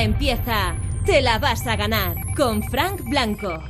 Empieza. Te la vas a ganar con Frank Blanco.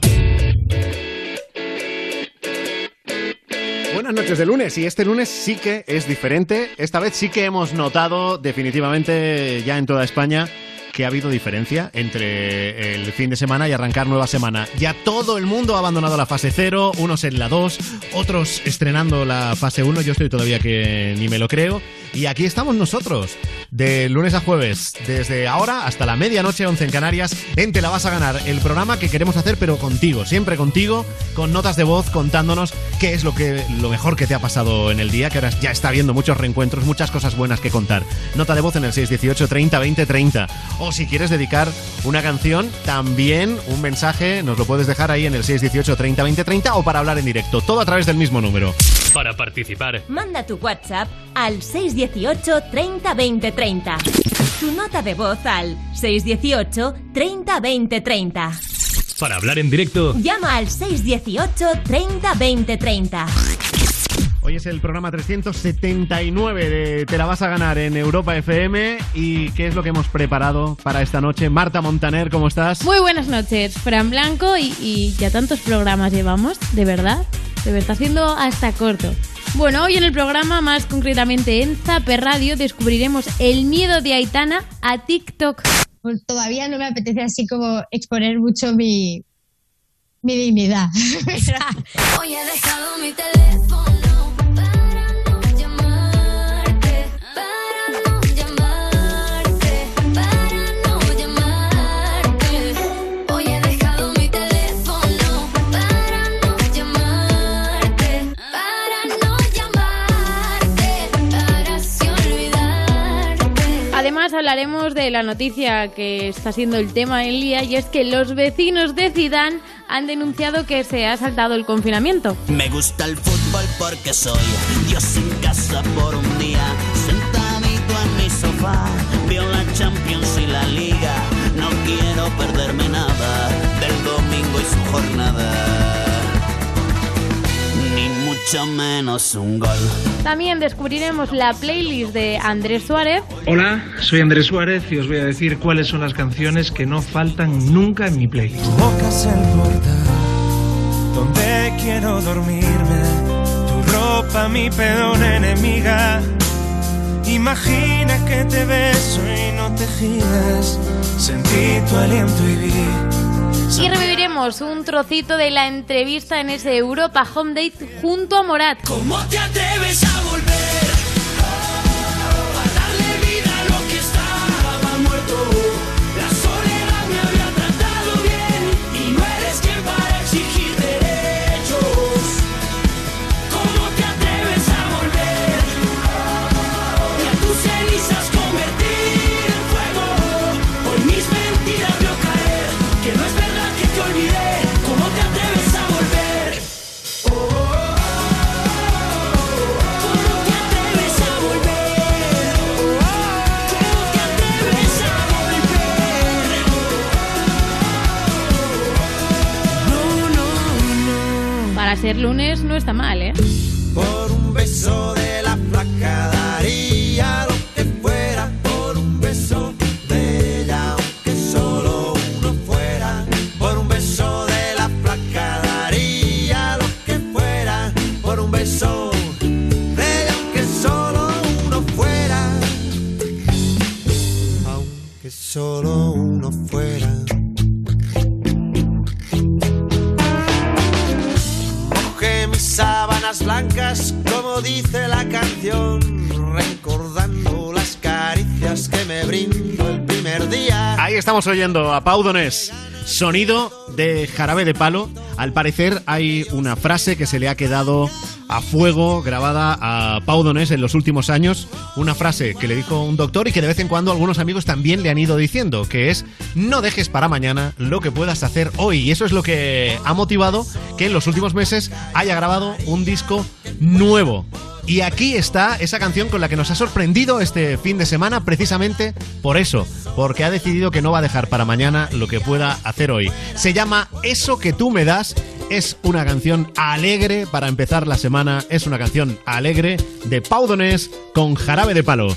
Buenas noches de lunes y este lunes sí que es diferente. Esta vez sí que hemos notado definitivamente ya en toda España que ha habido diferencia entre el fin de semana y arrancar nueva semana. Ya todo el mundo ha abandonado la fase 0, unos en la 2, otros estrenando la fase 1, yo estoy todavía que ni me lo creo. Y aquí estamos nosotros, de lunes a jueves, desde ahora hasta la medianoche, 11 en Canarias, en Te la vas a ganar, el programa que queremos hacer pero contigo, siempre contigo, con notas de voz contándonos qué es lo, que, lo mejor que te ha pasado en el día, que ahora ya está habiendo muchos reencuentros, muchas cosas buenas que contar. Nota de voz en el 618 30 20 30. O si quieres dedicar una canción, también un mensaje, nos lo puedes dejar ahí en el 618 30 20 30 o para hablar en directo, todo a través del mismo número. Para participar, Manda tu WhatsApp al 618 30 20 30. Tu nota de voz al 618 30 20 30. para hablar en directo, Llama al 618 30 20 30. Hoy es el programa 379 de Te la vas a ganar en Europa FM y ¿qué es lo que hemos preparado para esta noche? Marta Montaner, ¿cómo estás? Muy buenas noches, Fran Blanco, y, y ya tantos programas llevamos, de verdad, se me está haciendo hasta corto. Bueno, hoy en el programa, más concretamente en Zape Radio, descubriremos el miedo de Aitana a TikTok. Pues todavía no me apetece así como exponer mucho mi, mi dignidad. Hoy he dejado mi teléfono hablaremos de la noticia que está siendo el tema del día, y es que los vecinos de Zidane han denunciado que se ha saltado el confinamiento. Me gusta el fútbol porque soy Dios en casa por un día. Sentadito en mi sofá, veo la Champions y la Liga. No quiero perderme nada del domingo y su jornada. Mucho menos un gol. También descubriremos la playlist de Andrés Suárez Hola, soy Andrés Suárez y os voy a decir cuáles son las canciones que no faltan nunca en mi playlist. Tu boca es el portal donde quiero dormirme. Tu ropa, mi peor enemiga. Imagina que te beso y no te giras. Sentí tu aliento y vi. Y reviviremos un trocito de la entrevista en ese Europa Home Date junto a Morat. ¿Cómo te atreves a ser lunes no está mal, ¿eh? Por un beso de la flaca daría estamos oyendo a Pau Donés. Sonido de jarabe de palo. Al parecer hay una frase que se le ha quedado a fuego grabada a Pau Donés en los últimos años. Una frase que le dijo un doctor y que de vez en cuando algunos amigos también le han ido diciendo, que es no dejes para mañana lo que puedas hacer hoy. Y eso es lo que ha motivado que en los últimos meses haya grabado un disco nuevo. Y aquí está esa canción con la que nos ha sorprendido este fin de semana precisamente por eso, porque ha decidido que no va a dejar para mañana lo que pueda hacer hoy. Se llama Eso que tú me das, es una canción alegre para empezar la semana, es una canción alegre de Pau Donés con jarabe de palo.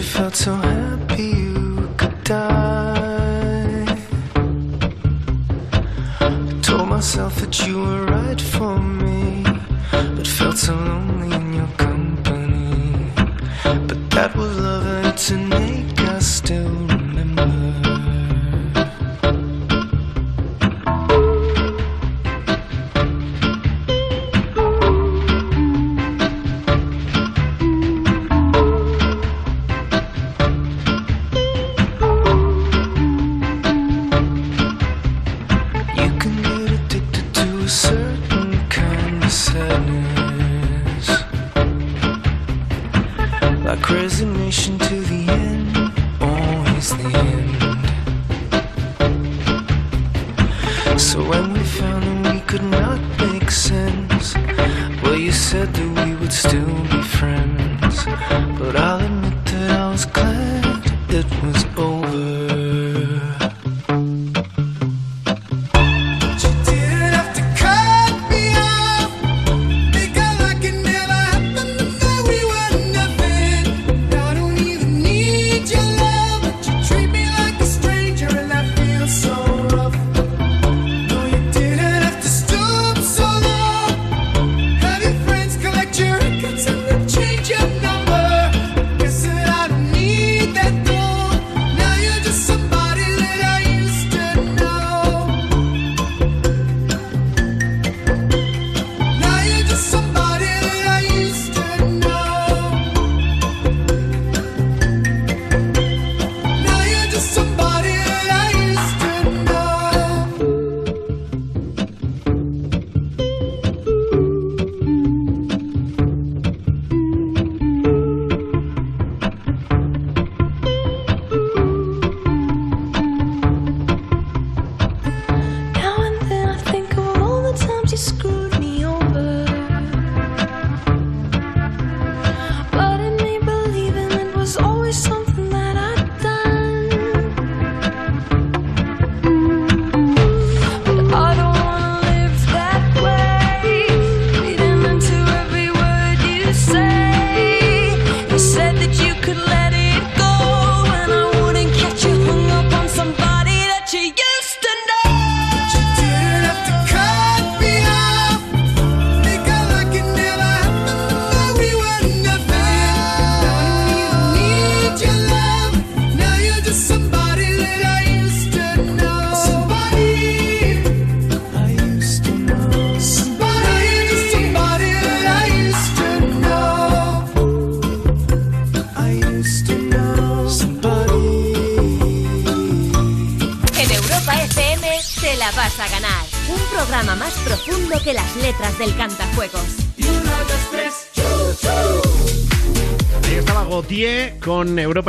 you felt so high.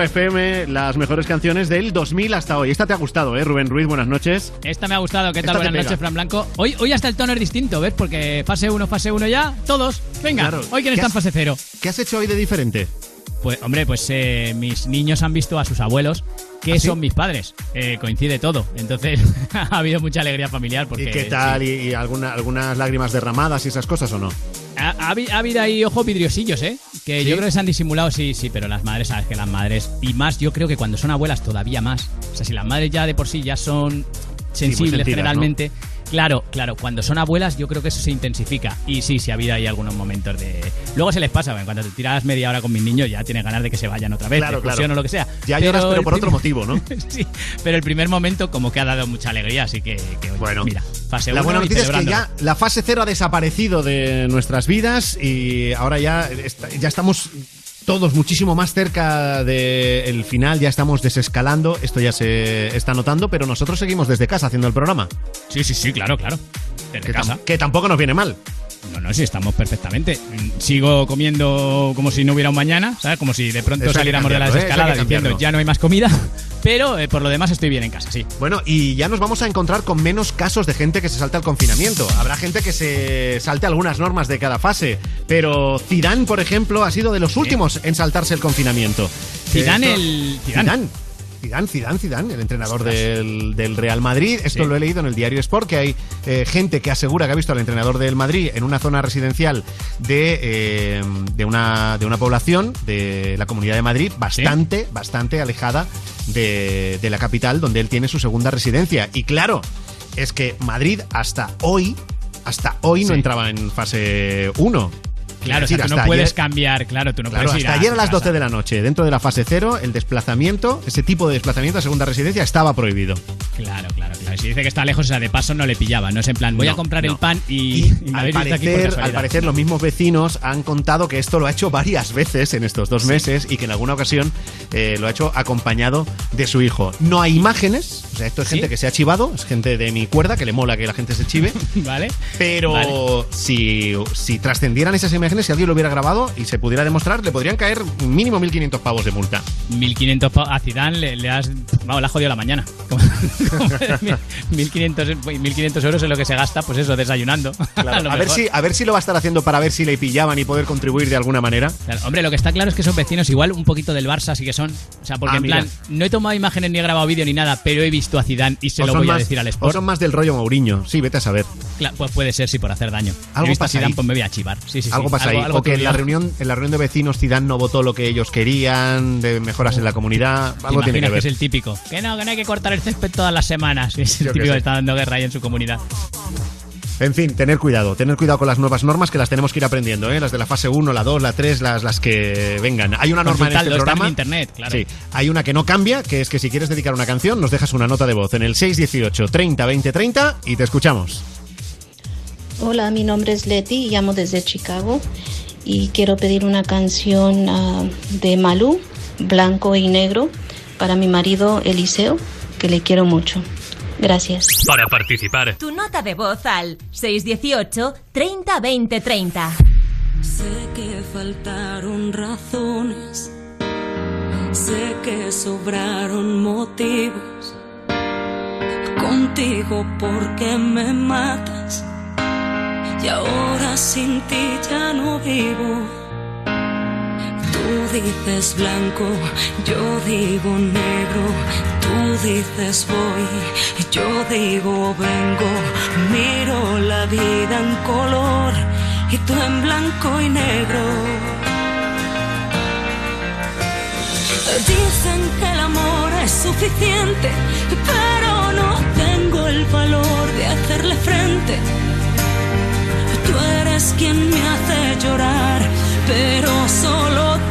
Europa FM, las mejores canciones del 2000 hasta hoy. Esta te ha gustado, ¿eh, Rubén Ruiz? Buenas noches. Esta me ha gustado. ¿Qué tal? Esta Buenas noches, Fran Blanco. Hoy, hoy hasta el tono es distinto, ¿ves? Porque fase 1, fase 1 ya, todos. Venga, Claro. hoy quién ¿Qué está en fase 0. ¿Qué has hecho hoy de diferente? Pues, hombre, pues eh, mis niños han visto a sus abuelos, que ¿Ah, sí? son mis padres. Eh, coincide todo. Entonces, ha habido mucha alegría familiar. Porque, ¿Y qué tal? sí. ¿Y, y alguna- algunas lágrimas derramadas y esas cosas o no? Ha, ha habi- ha habido ahí ojos vidriosillos, ¿eh? Que ¿Sí? yo creo que se han disimulado, sí, sí, pero las madres, sabes que las madres, y más, yo creo que cuando son abuelas todavía más. O sea, si las madres ya de por sí ya son sensibles sentidas, generalmente. Claro, claro, cuando son abuelas yo creo que eso se intensifica. Y sí, sí ha habido ahí algunos momentos de... Luego se les pasa, bueno, cuando te tiras media hora con mis niños ya tienes ganas de que se vayan otra vez, Claro, claro. o lo que sea. Ya lloras, pero por otro motivo, ¿no? sí, pero el primer momento como que ha dado mucha alegría, así que, que, oye, Bueno. mira, fase La buena noticia es que ya la fase cero ha desaparecido de nuestras vidas y ahora ya, ya estamos todos muchísimo más cerca del final, ya estamos desescalando, esto ya se está notando, pero nosotros seguimos desde casa haciendo el programa. Sí, sí, sí, claro, claro. Desde Que, tam- casa. que tampoco nos viene mal. No, no, sí, estamos perfectamente. Sigo comiendo como si no hubiera un mañana, ¿sabes? Como si de pronto Eso saliéramos de la cambiarlo, ¿eh? Que diciendo ya no hay más comida. Pero eh, por lo demás estoy bien en casa, sí. Bueno, y ya nos vamos a encontrar con menos casos de gente que se salta al confinamiento. Habrá gente que se salte algunas normas de cada fase, pero Zidane, por ejemplo, ha sido de los últimos en saltarse el confinamiento. Zidane, Esto- el- Zidane. Zidane. Zidane, Zidane, Zidane, el entrenador del, del Real Madrid. Esto lo he leído en el diario Sport, que hay eh, gente que asegura que ha visto al entrenador del Madrid en una zona residencial de, eh, de, una, de una población de la Comunidad de Madrid bastante, bastante alejada de, de la capital, donde él tiene su segunda residencia. Y claro, es que Madrid hasta hoy, hasta hoy no entraba en fase 1. Claro, o sea, tú no puedes cambiar, claro, tú no Claro, puedes ir hasta a ayer a las casa. 12 de la noche, dentro de la fase cero, el desplazamiento, ese tipo de desplazamiento a segunda residencia estaba prohibido. Claro, claro, claro. Si dice que está lejos, o sea, de paso no le pillaba. No es en plan, voy No, a comprar no. el pan y, Y, y al, parecer, al parecer, los mismos vecinos han contado que esto lo ha hecho varias veces en estos dos meses y que en alguna ocasión eh, lo ha hecho acompañado de su hijo. No hay imágenes, sea, esto es ¿Sí? gente que se ha chivado, es gente de mi cuerda que le mola que la gente se chive. ¿Vale? Pero Vale. si, si trascendieran esas imágenes, si alguien lo hubiera grabado y se pudiera demostrar, le podrían caer mínimo 1.500 pavos de multa. 1500 pa- a Zidane le, le has vamos, le has jodido la mañana. Como- como 1500 1500 euros es lo que se gasta, pues eso, desayunando. Claro, a, ver si, a ver si lo va a estar haciendo para ver si le pillaban y poder contribuir de alguna manera. Claro, hombre, lo que está claro es que son vecinos igual un poquito del Barça, sí que son. O sea, porque Ah, en mira. plan, no he tomado imágenes ni he grabado vídeo ni nada, pero he visto a Zidane y se O lo voy a más- decir al O Sport. son más del rollo Mourinho. Sí, vete a saber. Cla- pues puede ser, sí, por hacer daño. Algo he visto a pasa Zidane, ahí. pues me voy a chivar. Sí, sí, sí. algo pasa ahí. algo o que en la, reunión, en la reunión de vecinos Zidane no votó lo que ellos querían, de mejoras en la comunidad. ¿Te Algo tiene que imaginas que ver. es el típico? Que no, que no hay que cortar el césped todas las semanas. Es el Yo típico que está dando guerra ahí en su comunidad. En fin, tener cuidado, tener cuidado con las nuevas normas que las tenemos que ir aprendiendo, ¿eh? las de la fase 1, la 2, la 3, las, las que vengan. Hay una norma en este programa. en internet, claro. Sí, hay una que no cambia, que es que si quieres dedicar una canción, nos dejas una nota de voz en el 618 30 20 30 y te escuchamos. Hola, mi nombre es Leti, llamo desde Chicago y quiero pedir una canción ah, de Malú, Blanco y Negro, para mi marido Eliseo, que le quiero mucho. Gracias. Para participar, Tu nota de voz al 618 30 20 30. Sé que faltaron razones, sé que sobraron motivos. Contigo porque me matas y ahora sin ti ya no vivo. Tú dices blanco, yo digo negro. Tú dices voy, yo digo vengo. Miro la vida en color y tú en blanco y negro. Dicen que el amor es suficiente, pero no tengo el valor de hacerle frente. Tú eres quien me hace llorar, pero solo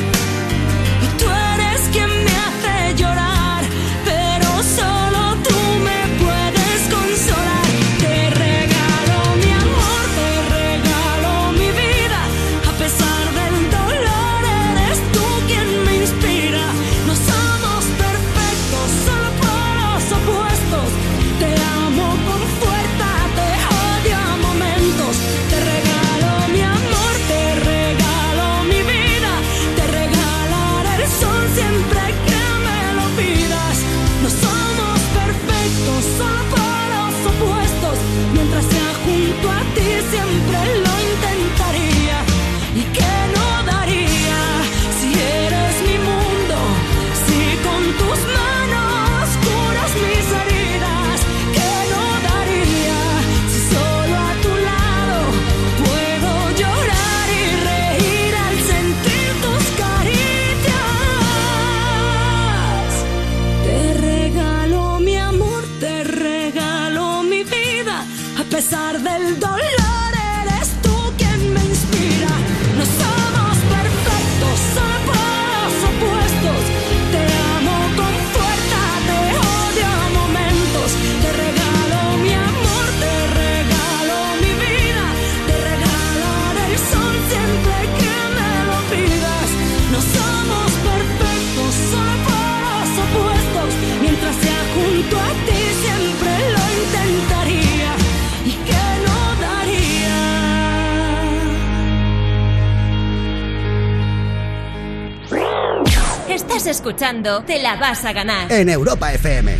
Escuchando Te la vas a ganar. En Europa FM.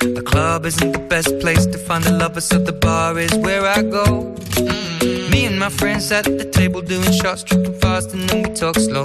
The club isn't the best place to find a lover, so the bar is where I go. Me and my friends at the table doing shots, tripping fast, and then we talk slow.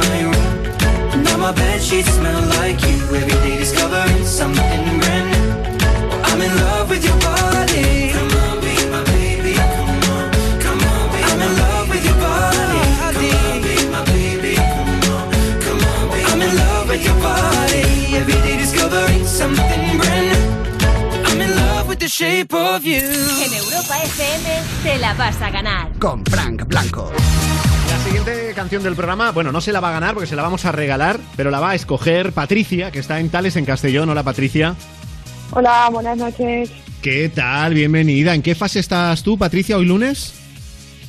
my bed sheets smell like you. Every day discovering something brand new. I'm in love with your body. Come on, be my baby. Come on, come on, be I'm in love with your body. Come on, be my baby. Come on, come on, be I'm in love with your body. Every day discovering something brand new. I'm in love with the shape of you. En Europa FM te la vas a ganar. Con Frank Blanco. La siguiente canción del programa, bueno, no se la va a ganar porque se la vamos a regalar, pero la va a escoger Patricia, que está en Tales, en Castellón. Hola, Patricia. Hola, buenas noches. ¿Qué tal? Bienvenida. ¿En qué fase estás tú, Patricia, hoy lunes?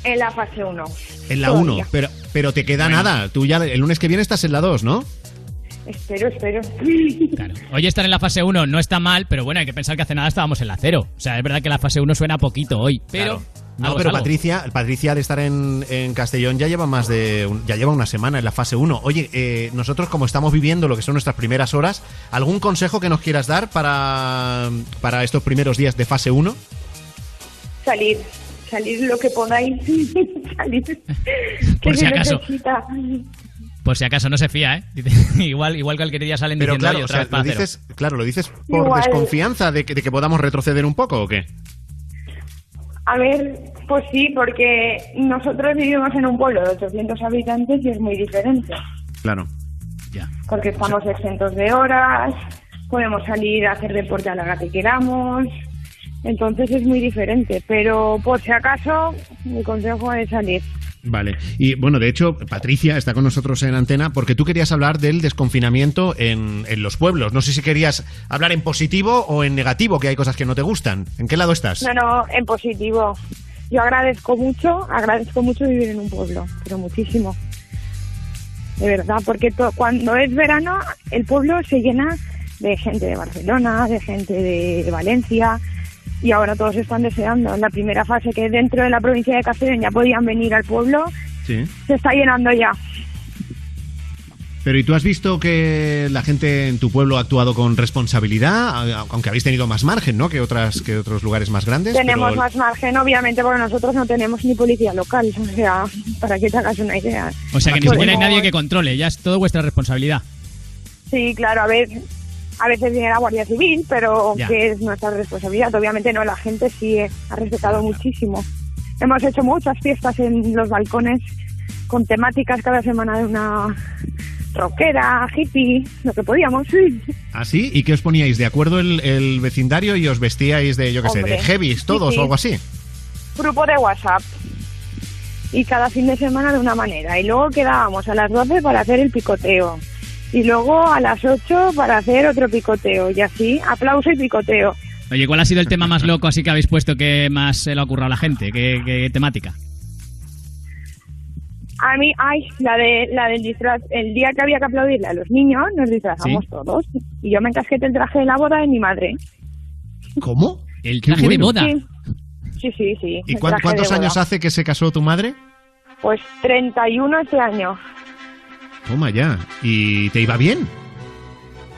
En la fase 1. En la 1, pero, pero te queda nada. Tú ya el lunes que viene estás en la 2, ¿no? Espero, espero. Hoy estar en la fase 1 no está mal, pero bueno, hay que pensar que hace nada estábamos en la 0. O sea, es verdad que la fase 1 suena poquito hoy, pero... No, algo pero algo. Patricia, Patricia de estar en, en Castellón ya lleva más de un- ya lleva una semana en la fase 1. Oye, eh, nosotros como estamos viviendo lo que son nuestras primeras horas, ¿algún consejo que nos quieras dar para, para estos primeros días de fase 1? Salir, salir lo que podáis. salir. Por si se acaso. necesita. Por si acaso no se fía, ¿eh? Dice- igual, igual cualquier día salen Pero diciendo claro, "Oye, o otra sea, vez para lo cero". dices, claro, lo dices por Igual. desconfianza de que, de que podamos retroceder un poco o qué? A ver, pues sí, porque nosotros vivimos en un pueblo de 800 habitantes y es muy diferente. Claro. Porque estamos exentos de horas, podemos salir a hacer deporte a la hora que queramos. Entonces es muy diferente. Pero por si acaso, mi consejo es salir. Vale. Y bueno, de hecho, Patricia está con nosotros en antena porque tú querías hablar del desconfinamiento en, en los pueblos. No sé si querías hablar en positivo o en negativo, que hay cosas que no te gustan. ¿En qué lado estás? No, no, en positivo. Yo agradezco mucho, agradezco mucho vivir en un pueblo, pero muchísimo. De verdad, porque cuando es verano, el pueblo se llena de gente de Barcelona, de gente de Valencia, y ahora todos están deseando. En la primera fase, que dentro de la provincia de Castellón ya podían venir al pueblo, Sí. se está llenando ya. Pero ¿y tú has visto que la gente en tu pueblo ha actuado con responsabilidad? Aunque habéis tenido más margen, ¿no? Que, otras, que otros lugares más grandes. Tenemos pero- más margen, obviamente, porque nosotros no tenemos ni policía local. O sea, para que te hagas una idea. O sea, que ni siquiera hay nadie que controle, ya es todo vuestra responsabilidad. Sí, claro, a ver, a veces viene la Guardia Civil, pero Ya. que es nuestra responsabilidad. Obviamente no, la gente sí eh, ha respetado muchísimo. Hemos hecho muchas fiestas en los balcones con temáticas cada semana de una rockera, hippie, lo que podíamos. ¿Ah, sí? ¿Y qué os poníais? ¿De acuerdo el, el vecindario y os vestíais de, yo qué sé, de heavies Sí, todos sí. o algo así? Grupo de WhatsApp. Y cada fin de semana de una manera. Y luego quedábamos a las 12 para hacer el picoteo. Y luego a las 8 para hacer otro picoteo. Y así, aplauso y picoteo. Oye, ¿cuál ha sido el tema más loco así que habéis puesto que más se le ha ocurrido a la gente? ¿Qué, qué temática? A mí, ay, la de la del disfraz, el día que había que aplaudirle a los niños, nos disfrazamos Sí. todos. Y yo me encasqueté el traje de la boda de mi madre. ¿Cómo? El traje de boda. Sí, sí, sí. sí, ¿Y cuántos años boda. hace que se casó tu madre? Pues 31 este año. Toma ya. ¿Y te iba bien?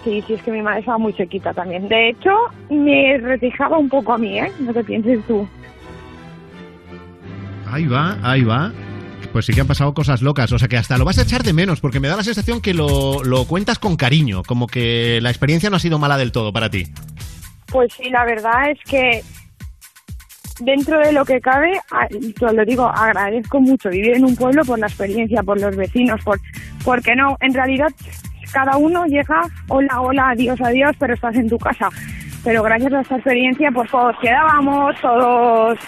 Sí, sí, es que mi madre estaba muy chiquita también. De hecho, me retijaba un poco a mí, ¿eh? No te pienses tú. Ahí va, ahí va. Pues sí que han pasado cosas locas, o sea que hasta lo vas a echar de menos, porque me da la sensación que lo, lo cuentas con cariño, como que la experiencia no ha sido mala del todo para ti. Pues sí, la verdad es que dentro de lo que cabe, lo digo, agradezco mucho vivir en un pueblo por la experiencia, por los vecinos, por porque no, en realidad cada uno llega, hola, hola, adiós, adiós, pero estás en tu casa. Pero gracias a esta experiencia, pues todos quedábamos, todos,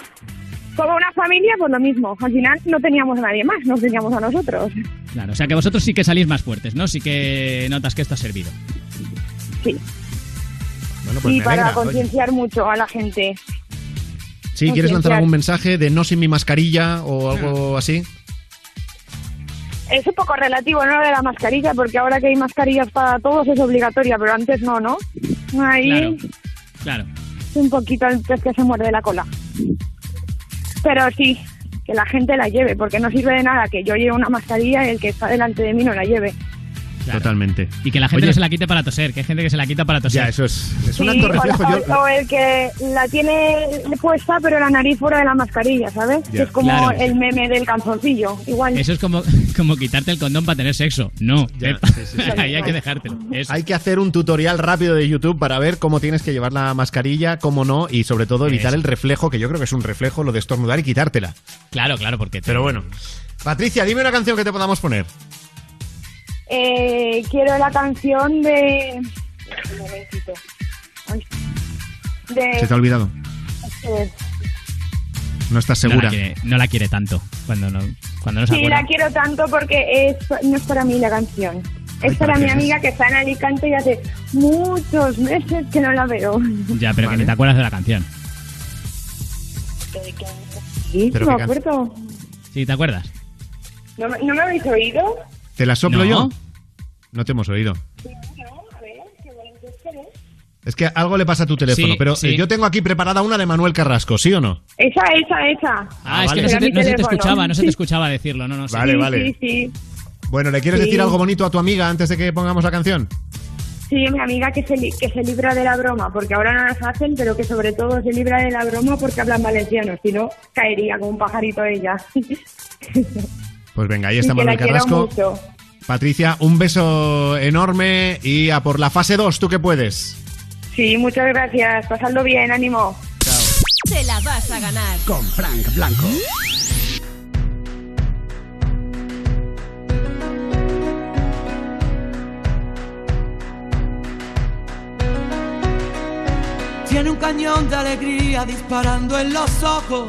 toda una familia, pues lo mismo. Al final no teníamos a nadie más, nos teníamos a nosotros. Claro, o sea que vosotros sí que salís más fuertes, ¿no? Sí que notas que esto ha servido. Sí. Bueno, pues y para alegra, oye. concienciar mucho a la gente. Sí, ¿quieres lanzar algún mensaje de no sin mi mascarilla o algo así? Es un poco relativo, ¿no? De la mascarilla, porque ahora que hay mascarillas para todos es obligatoria, pero antes no, ¿no? Ahí Claro. Claro. un poquito el pez que se muerde la cola. Pero sí, que la gente la lleve, porque no sirve de nada que yo lleve una mascarilla y el que está delante de mí no la lleve. Totalmente. Y que la gente Oye, no se la quite para toser, que hay gente que se la quita para toser. Ya, eso es, es Sí, un acto reflejo. o, Yo, o el que la tiene puesta pero la nariz fuera de la mascarilla, ¿sabes? Es como Claro. el meme del calzoncillo, igual. Eso es como, como quitarte el condón para tener sexo. No, Ya, ahí hay que dejártelo. Eso. Hay que hacer un tutorial rápido de YouTube para ver cómo tienes que llevar la mascarilla, cómo no, y sobre todo evitar Eso. el reflejo, que yo creo que es un reflejo, lo de estornudar y quitártela. Claro, claro, porque... Pero bueno. Patricia, dime una canción que te podamos poner. Eh, quiero la canción de... Un momentito. De... Se te ha olvidado. No estás No la, segura. quiere, no la quiere tanto cuando no, cuando no se Sí, acuerda. la quiero tanto porque es, no es para mí la canción. Ay, Es para ¿para mi es? amiga que está en Alicante y hace muchos meses que no la veo. Ya, pero que ni te acuerdas de la canción. Sí, Pero me acuerdo. ¿Sí te acuerdas? ¿No, me- ¿No me habéis oído? ¿Te la soplo No. yo? No te hemos oído. Es que algo le pasa a tu teléfono, Sí, pero sí. eh, yo tengo aquí preparada una de Manuel Carrasco, ¿sí o no? Esa, esa, esa. Ah, es vale. que no se, te, no se te escuchaba, no se te escuchaba decirlo, no, no. Vale, sí, vale. Sí, sí. Bueno, ¿le quieres Sí. decir algo bonito a tu amiga antes de que pongamos la canción? Sí, mi amiga que se, li- que se libra de la broma, porque ahora no las hacen, pero que sobre todo se libra de la broma porque hablan valenciano, si no, caería como un pajarito ella. Pues venga, ahí Y está que Manuel Carrasco. mucho. Patricia, un beso enorme y a por la fase 2, tú que puedes. Sí, muchas gracias. Pasadlo bien, ánimo. Te la vas a ganar. Con Frank Blanco. Tiene un cañón de alegría disparando en los ojos.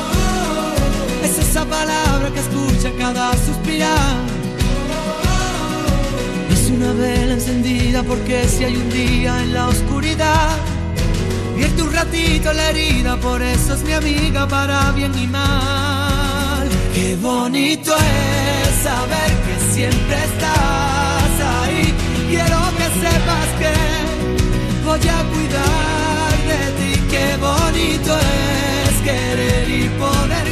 Es esa palabra que escucha cada suspirar. Es una vela encendida porque si hay un día en la oscuridad, vierte un ratito la herida, por eso es mi amiga para bien y mal. Qué bonito es saber que siempre estás ahí. Quiero que sepas que voy a cuidar de ti. Qué bonito es querer y poder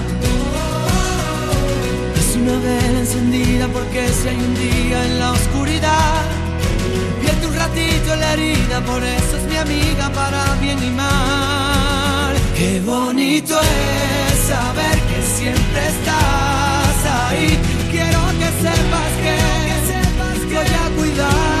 Una vela encendida porque si hay un día en la oscuridad, pierde un ratito la herida, por eso es mi amiga para bien y mal. Qué bonito es saber que siempre estás ahí. Quiero que sepas que, voy a cuidar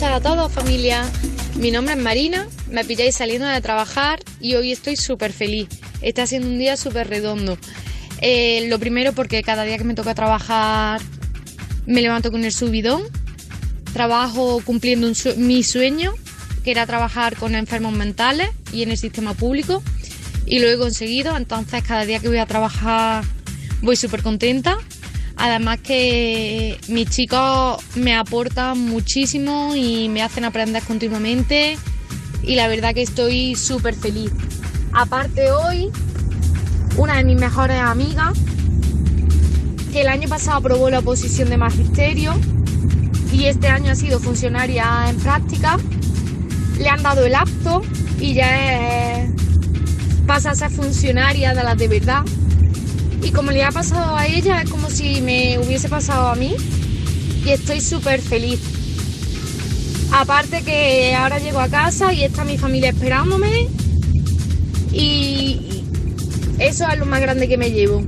Para todos, familia. Mi nombre es Marina, me pilláis saliendo de trabajar y hoy estoy súper feliz. Está siendo un día súper redondo. Eh, lo primero porque cada día que me toca trabajar me levanto con el subidón. Trabajo cumpliendo un sue- mi sueño, que era trabajar con enfermos mentales y en el sistema público. Y lo he conseguido, entonces cada día que voy a trabajar voy súper contenta. Además que mis chicos me aportan muchísimo y me hacen aprender continuamente y la verdad que estoy súper feliz. Aparte hoy, una de mis mejores amigas, que el año pasado aprobó la oposición de magisterio y este año ha sido funcionaria en práctica, le han dado el apto y ya pasa a ser funcionaria de las de verdad. Y como le ha pasado a ella, es como si me hubiese pasado a mí. Y estoy súper feliz. Aparte que ahora llego a casa y está mi familia esperándome. Y eso es lo más grande que me llevo.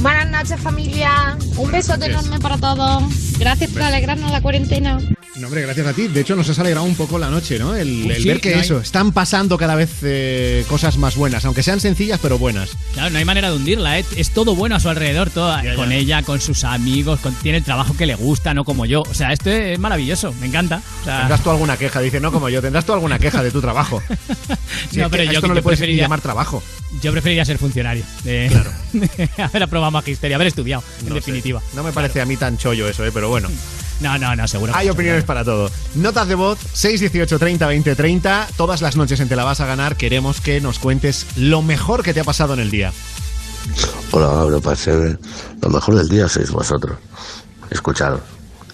Buenas noches familia. Un besote enorme para todos. Gracias por alegrarnos la cuarentena. No, hombre, gracias a ti. De hecho, nos has alegrado un poco la noche, ¿no? El, el Sí, ver que no hay- eso, están pasando cada vez eh, cosas más buenas, aunque sean sencillas, pero buenas. Claro, no hay manera de hundirla, ¿eh? es todo bueno a su alrededor, todo, con ella, con sus amigos, con- tiene el trabajo que le gusta, no como yo. O sea, esto es maravilloso, me encanta. O sea, ¿Tendrás tú alguna queja? Dice, no como yo, tendrás tú alguna queja de tu trabajo. No, pero yo- esto no yo le puedes preferiría- llamar trabajo. yo preferiría ser funcionario. de- Claro. haber aprobado magisterio, haber estudiado, en No sé. definitiva. No me parece a mí tan chollo eso, ¿eh? pero bueno. No, no, no, seguro. Hay opiniones para todo. Notas de voz 618 30 20 30. Todas las noches en Te la vas a ganar queremos que nos cuentes lo mejor que te ha pasado en el día. Hola, me parece lo mejor del día sois vosotros. Escucharos.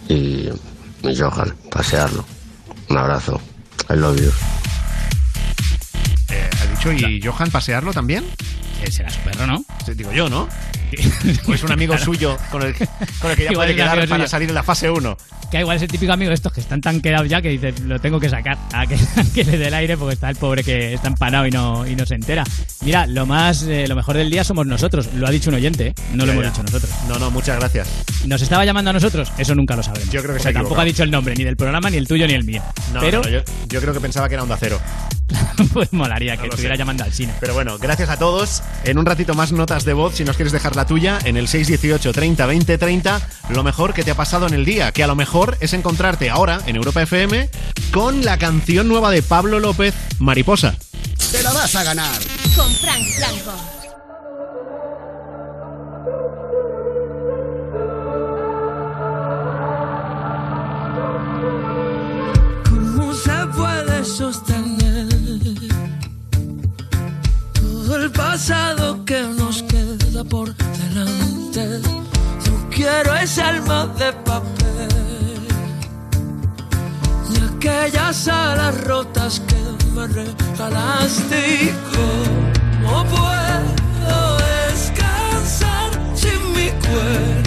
Y mi Johan, pasearlo. Un abrazo. I love you. Eh, ¿Ha dicho y Johan pasearlo también? Eh, será su perro, ¿no? Sí, Digo yo, ¿no? O es un amigo Claro. suyo con el, con el que ya Igual puede quedar para suyo. salir en la fase 1. Que igual es el típico amigo de estos que están tan quedados ya que dice, lo tengo que sacar, a que, a que le dé el aire porque está el pobre que está empanado y no, y no se entera. Mira, lo más, eh, lo mejor del día somos nosotros, lo ha dicho un oyente, ¿eh? no lo hemos ya. dicho nosotros. No, no, muchas gracias. ¿Nos estaba llamando a nosotros? Eso nunca lo sabremos. Yo creo que se tampoco equivocado. ha dicho el nombre, ni del programa, ni el tuyo, ni el mío. No, Pero no, yo, yo creo que pensaba que era Onda Cero. pues molaría que estuviera sé. llamando al cine. Pero bueno, gracias a todos. En un ratito más notas de voz, si nos quieres dejar la tuya, en el 618 30 20 30, lo mejor que te ha pasado en el día, que a lo mejor es encontrarte ahora en Europa FM con la canción nueva de Pablo López, Mariposa. Te la vas a ganar. Con Frank Blanco. ¿Cómo se puede sostener todo el pasado que nos queda por delante? No quiero ese alma de papel ni aquellas alas rotas que me regalaste. ¿Y ¿Cómo puedo descansar sin mi cuerpo?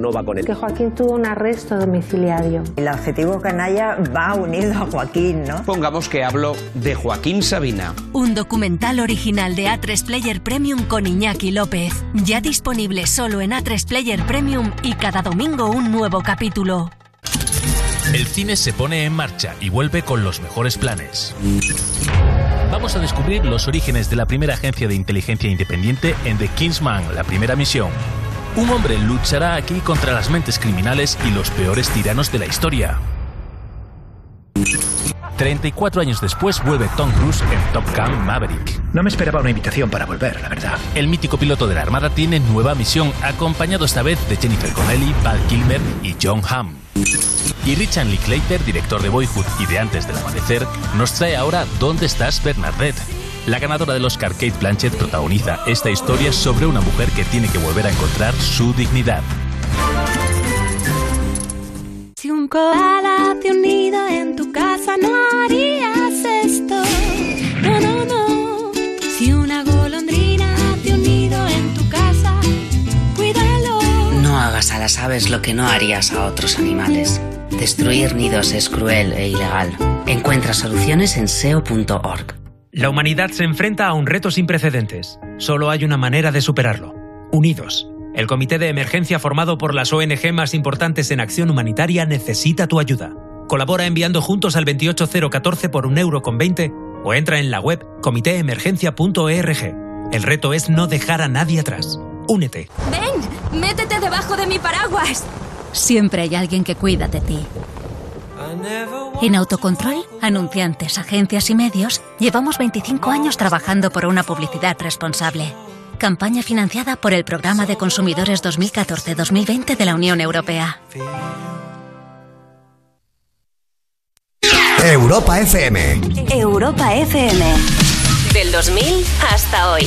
No, va con él. Que Joaquín tuvo un arresto domiciliario. El adjetivo canalla va unido a Joaquín, ¿no? Pongamos que hablo de Joaquín Sabina. Un documental original de A3 Player Premium con Iñaki López. Ya disponible solo en A3 Player Premium y cada domingo un nuevo capítulo. El cine se pone en marcha y vuelve con los mejores planes. Vamos a descubrir los orígenes de la primera agencia de inteligencia independiente en The Kingsman, la primera misión. Un hombre luchará aquí contra las mentes criminales y los peores tiranos de la historia. 34 años después vuelve Tom Cruise en Top Gun Maverick. No me esperaba una invitación para volver, la verdad. El mítico piloto de la Armada tiene nueva misión, acompañado esta vez de Jennifer Connelly, Val Kilmer y John Hamm. Y Richard Linklater, director de Boyhood y de Antes del Amanecer, nos trae ahora ¿Dónde estás, Bernadette? La ganadora del Oscar Kate Blanchett protagoniza esta historia sobre una mujer que tiene que volver a encontrar su dignidad. Si un koala te unido en tu casa no harías esto. No, no, no. Si una golondrina te unido en tu casa, cuídalo. No hagas a las aves lo que no harías a otros animales. Destruir nidos es cruel e ilegal. Encuentra soluciones en seo.org. La humanidad se enfrenta a un reto sin precedentes. Solo hay una manera de superarlo. Unidos. El comité de emergencia formado por las ONG más importantes en acción humanitaria necesita tu ayuda. Colabora enviando juntos al 28014 por un euro con 20 o entra en la web comitéemergencia.org. El reto es no dejar a nadie atrás. Únete. Ven, métete debajo de mi paraguas. Siempre hay alguien que cuida de ti. En Autocontrol, anunciantes, agencias y medios, llevamos 25 años trabajando por una publicidad responsable. Campaña financiada por el Programa de Consumidores 2014-2020 de la Unión Europea. Europa FM. Europa FM. Del 2000 hasta hoy.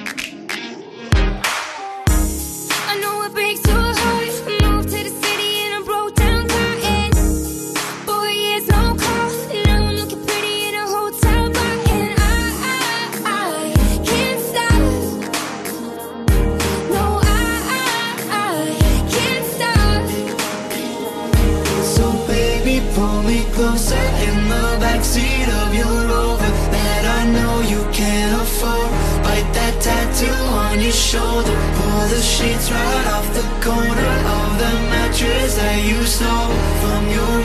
Right off the corner of the mattress that you stole from your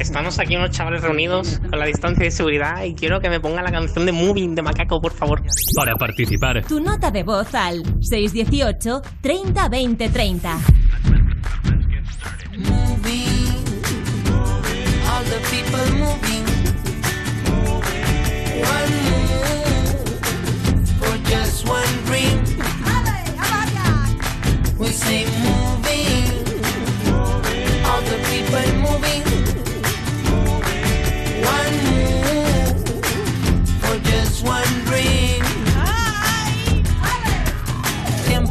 Estamos aquí unos chavales reunidos con la distancia de seguridad y quiero que me ponga la canción de Moving de Macaco, por favor. Para participar, Tu nota de voz al 618 30 20 30. All the people moving. One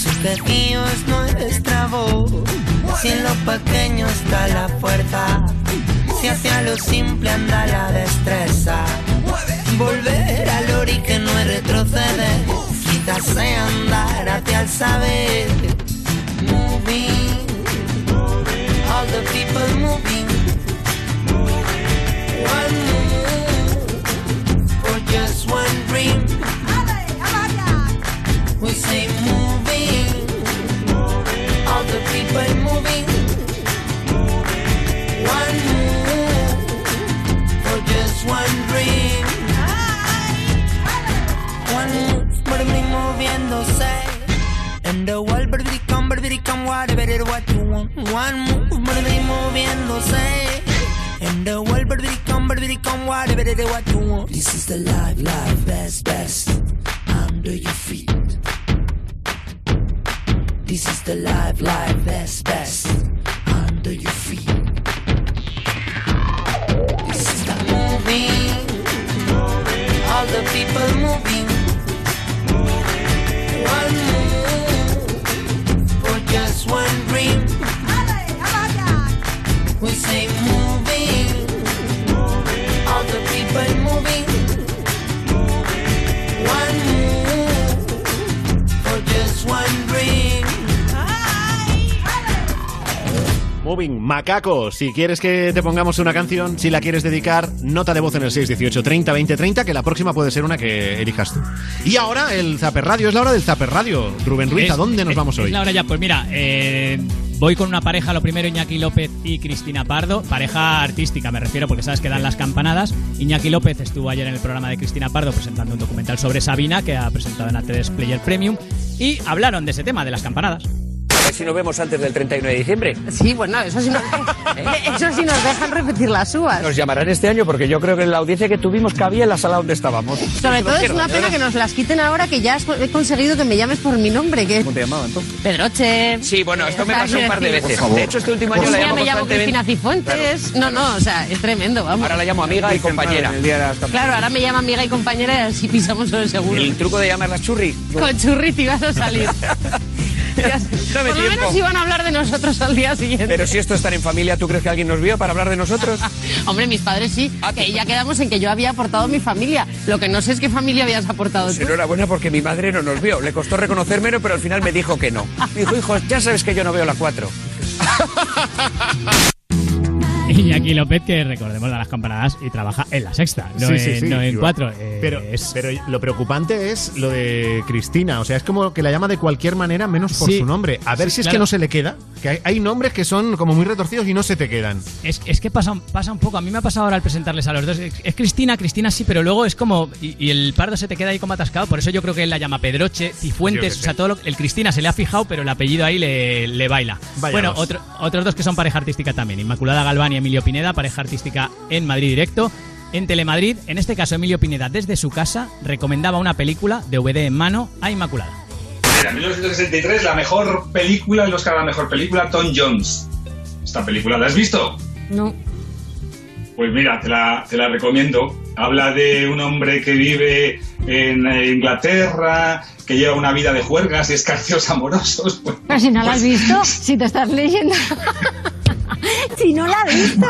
su quejío es nuestra voz. Si en lo pequeño está la fuerza, si hacia lo simple anda la destreza. Volver al ori que no retroceder, quitarse andar hacia el saber. Moving, all the people moving. Whatever it what you want. One move, baby, moviéndose. And the world, baby, come, baby, come, whatever it what you want. This is the life, life, best, best. Under your feet. This is the life, life, best, best. Under your feet. This is the moving. All the people moving. Moving, macaco. Si quieres que te pongamos una canción, si la quieres dedicar, nota de voz en el 618 30 20 30, que la próxima puede ser una que elijas tú. Y ahora el Zaper Radio, es la hora del Zaper Radio. Rubén Ruiz, ¿a Es- dónde nos es- vamos es hoy? la hora ya, pues mira, eh, voy con una pareja, lo primero Iñaki López y Cristina Pardo, pareja artística me refiero porque sabes que dan las campanadas. Iñaki López estuvo ayer en el programa de Cristina Pardo presentando un documental sobre Sabina que ha presentado en A3 Player Premium y hablaron de ese tema, de las campanadas. Ver si nos vemos antes del 31 de diciembre. Sí, bueno, eso sí, nos, eso sí nos dejan repetir las uvas. Nos llamarán este año porque yo creo que en la audiencia que tuvimos cabía en la sala donde estábamos. Sobre todo es una pena que nos las quiten ahora que ya he conseguido que me llames por mi nombre. Que... ¿Cómo te llamaba entonces? Pedroche. Sí, bueno, esto me pasó un par de veces. De hecho, este último año Pues la llamo me llamo. Cristina Cifuentes. No, no, o sea, es tremendo, vamos. Ahora la llamo amiga y compañera. Claro, ahora me llama amiga y compañera y así pisamos sobre el seguro. El truco de llamarla churri. Con churri te ibas a salir. Dame Por lo tiempo. menos iban a hablar de nosotros al día siguiente. Pero si esto es estar en familia, ¿tú crees que alguien nos vio para hablar de nosotros? Hombre, mis padres sí, que ya quedamos en que yo había aportado mi familia. Lo que no sé es qué familia habías aportado Pues tú. enhorabuena porque mi madre no nos vio. Le costó reconocérmelo, pero al final me dijo que no. Me dijo, hijo, ya sabes que yo no veo la 4. Iñaki López, que recordemos da las campanadas y trabaja en la sexta, no, Sí, en, sí, sí, no en Iván. cuatro. Eh, Pero, pero lo preocupante es lo de Cristina. O sea, es como que la llama de cualquier manera menos por su nombre. A ver si es claro. que no se le queda. Que hay, hay nombres que son como muy retorcidos y no se te quedan. Es, es que pasa, pasa un poco. A mí me ha pasado ahora al presentarles a los dos. Es, es Cristina, Cristina sí, pero luego es como. Y, y el pardo se te queda ahí como atascado. Por eso yo creo que él la llama Pedroche, Cifuentes. O sea, todo lo- el Cristina se le ha fijado, pero el apellido ahí le, le baila. Bueno, otro- otros dos que son pareja artística también. Inmaculada Galván y Emilio Pineda, pareja artística en Madrid Directo. En Telemadrid, en este caso Emilio Pineda desde su casa recomendaba una película DVD en mano a Inmaculada. Mira, 1963, la mejor película, el Oscar a la mejor película, Tom Jones. Esta película, ¿la has visto? No. Pues mira, te la, te la recomiendo. Habla de un hombre que vive en eh, Inglaterra, que lleva una vida de juergas y escarcios amorosos. Pues, Pero si no la has visto, si te estás leyendo. si no la has visto.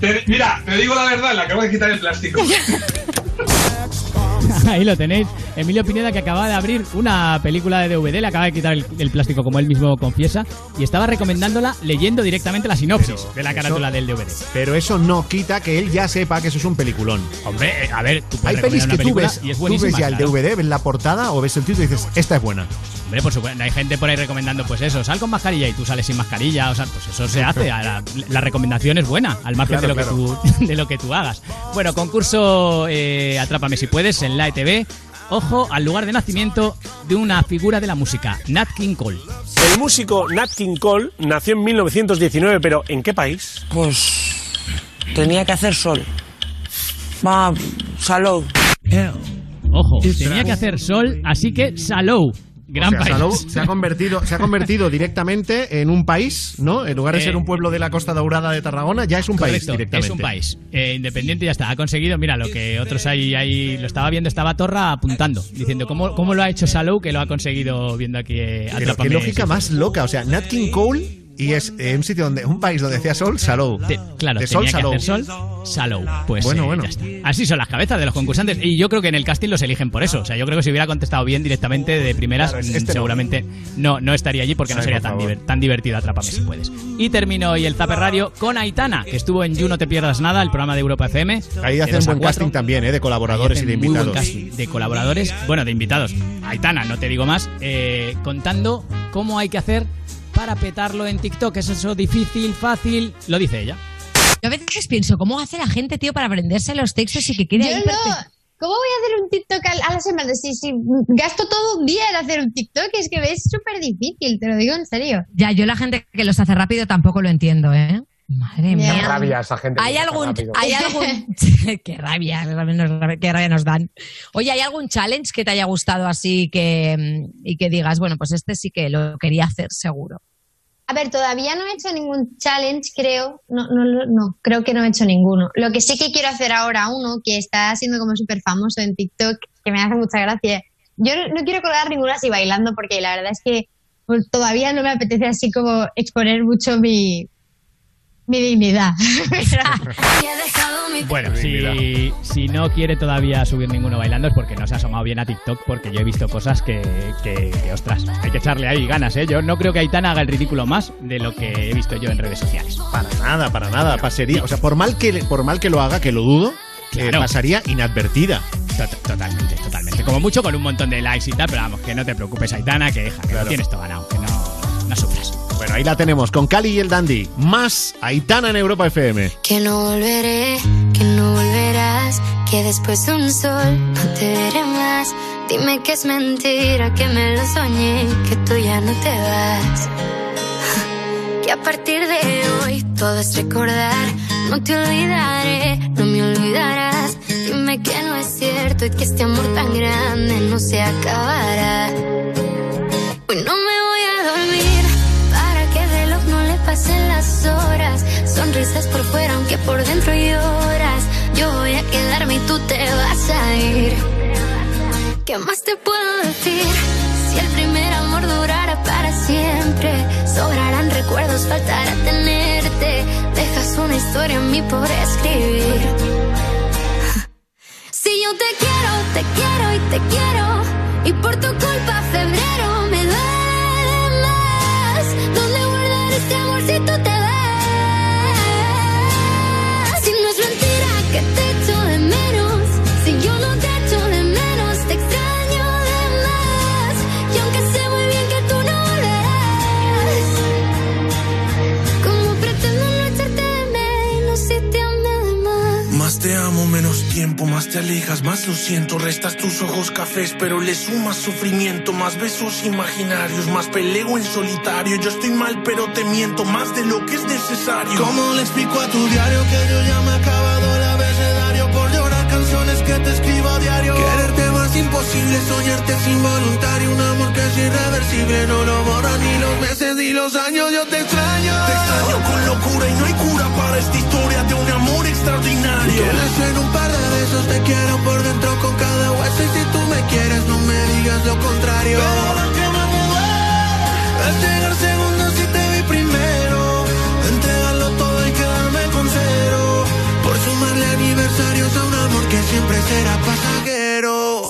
te- mira, te digo la verdad, le acabo de quitar el plástico. Ahí lo tenéis. Emilio Pineda que acaba de abrir una película de DVD, le acaba de quitar el, el plástico como él mismo confiesa y estaba recomendándola leyendo directamente la sinopsis de la carátula eso- del DVD. Pero eso no quita que él ya sepa que eso es un peliculón. Hombre, eh, a ver, tú Hay pelis que tú ves, y es tú ves ya el claro. DVD, ves la portada o ves el título y dices, esta es buena. Hombre, por supuesto, hay gente por ahí recomendando, pues eso, sal con mascarilla y tú sales sin mascarilla, o sea, pues eso se hace. La, la recomendación es buena, al margen Claro, de, lo que tú, de lo que tú hagas. Bueno, concurso eh, Atrápame si puedes en la ETV. Ojo al lugar de nacimiento de una figura de la música, Nat King Cole. El músico Nat King Cole nació en 1919, pero ¿en qué país? Pues tenía que hacer sol. Va, salud. Ojo, tenía que hacer sol, así que Salou. Gran o sea, país. Salou se ha convertido, se ha convertido directamente en un país, ¿no? En lugar de Eh, ser un pueblo de la Costa Daurada de Tarragona, ya es un país directamente. Es un país eh, independiente ya está. Ha conseguido, mira, lo que otros ahí, ahí lo estaba viendo, estaba Torra apuntando, diciendo cómo, cómo lo ha hecho Salou, que lo ha conseguido viendo aquí eh, Pero qué lógica más loca. O sea, Nat King Cole y es eh, un sitio donde, un país donde decía sol, Salou. Claro, de sol, tenía que Salou. hacer sol, Salou. Pues Bueno, eh, bueno. ya está. Así son las cabezas de los concursantes. Y yo creo que en el casting los eligen por eso. O sea, yo creo que si hubiera contestado bien directamente de primeras, Claro, es- mm, este no. seguramente no. no estaría allí porque no sería por tan, favor. diver- tan divertido Atrápame si puedes. Y termino hoy el Zaper Radio con Aitana, que estuvo en You No Te Pierdas Nada, el programa de Europa FM. Ahí de hacen dos a buen cuatro. casting también, ¿eh? De colaboradores y de hacen muy buen invitados. casting de colaboradores, bueno, de invitados. Aitana, no te digo más, eh, contando cómo hay que hacer para petarlo en TikTok. ¿Es eso difícil, fácil? Lo dice ella. Yo a veces pienso, ¿cómo hace la gente, tío, para aprenderse los textos y que quede Yo ahí no. perfecto? ¿Cómo voy a hacer un TikTok a, la semana? Si, si gasto todo un día en hacer un TikTok, es que es súper difícil, te lo digo en serio. Ya, yo la gente que los hace rápido tampoco lo entiendo, ¿eh? Madre mía. Qué rabia esa gente. ¿Hay algún, hay algún, qué rabia, qué rabia nos, qué rabia nos dan. Oye, ¿hay algún challenge que te haya gustado así que, y que digas, bueno, pues este sí que lo quería hacer seguro? A ver, todavía no he hecho ningún challenge, creo. No, no, no, creo que no he hecho ninguno. Lo que sí que quiero hacer ahora, uno que está siendo como súper famoso en TikTok, que me hace mucha gracia. Yo no, no quiero colgar ninguna así bailando porque la verdad es que pues, todavía no me apetece así como exponer mucho mi, mi dignidad. Bueno, si, si no quiere todavía subir ninguno bailando es porque no se ha asomado bien a TikTok, porque yo he visto cosas que, que, que, ostras, hay que echarle ahí ganas, ¿eh? Yo no creo que Aitana haga el ridículo más de lo que he visto yo en redes sociales. Para nada, para nada. Pasaría, o sea, por mal que, por mal que lo haga, que lo dudo, eh, Claro. pasaría inadvertida. Totalmente, totalmente. Como mucho con un montón de likes y tal, pero vamos, que no te preocupes, Aitana, que, hija, que lo tienes todo ganado, que no, no sufras. Bueno, ahí la tenemos con Cali y el Dandy. Más Aitana en Europa FM. Que no volveré, que no volverás, que después de un sol no te veré más. Dime que es mentira, que me lo soñé, que tú ya no te vas. Que a partir de hoy todo es recordar, no te olvidaré, no me olvidarás. Dime que no es cierto y que este amor tan grande no se acabará. Hoy no me voy a dormir pasen las horas. Sonrisas por fuera, aunque por dentro lloras. Yo voy a quedarme y tú te vas a ir. ¿Qué más te puedo decir? Si el primer amor durara para siempre, sobrarán recuerdos, faltará tenerte. Dejas una historia en mí por escribir. Si yo te quiero, te quiero y te quiero. Y por tu culpa febrero este amor si tiempo, más te alejas, más lo siento. Restas tus ojos cafés, pero le sumas sufrimiento. Más besos imaginarios, más peleo en solitario. Yo estoy mal, pero te miento más de lo que es necesario. ¿Cómo le explico a tu diario que yo ya me he acabado el abecedario por llorar canciones que te escribo a diario? Quererte imposible, soñarte es involuntario. Un amor que es irreversible, no lo borran ni los meses ni los años. Yo te extraño, te extraño con locura y no hay cura para esta historia de un amor extraordinario. Quieres en un par de besos, te quiero por dentro con cada hueso. Y si tú me quieres, no me digas lo contrario. Pero que me es llegar segundo si te vi primero. Entregarlo todo y quedarme con cero. Por sumarle aniversarios a un amor que siempre será pasajero.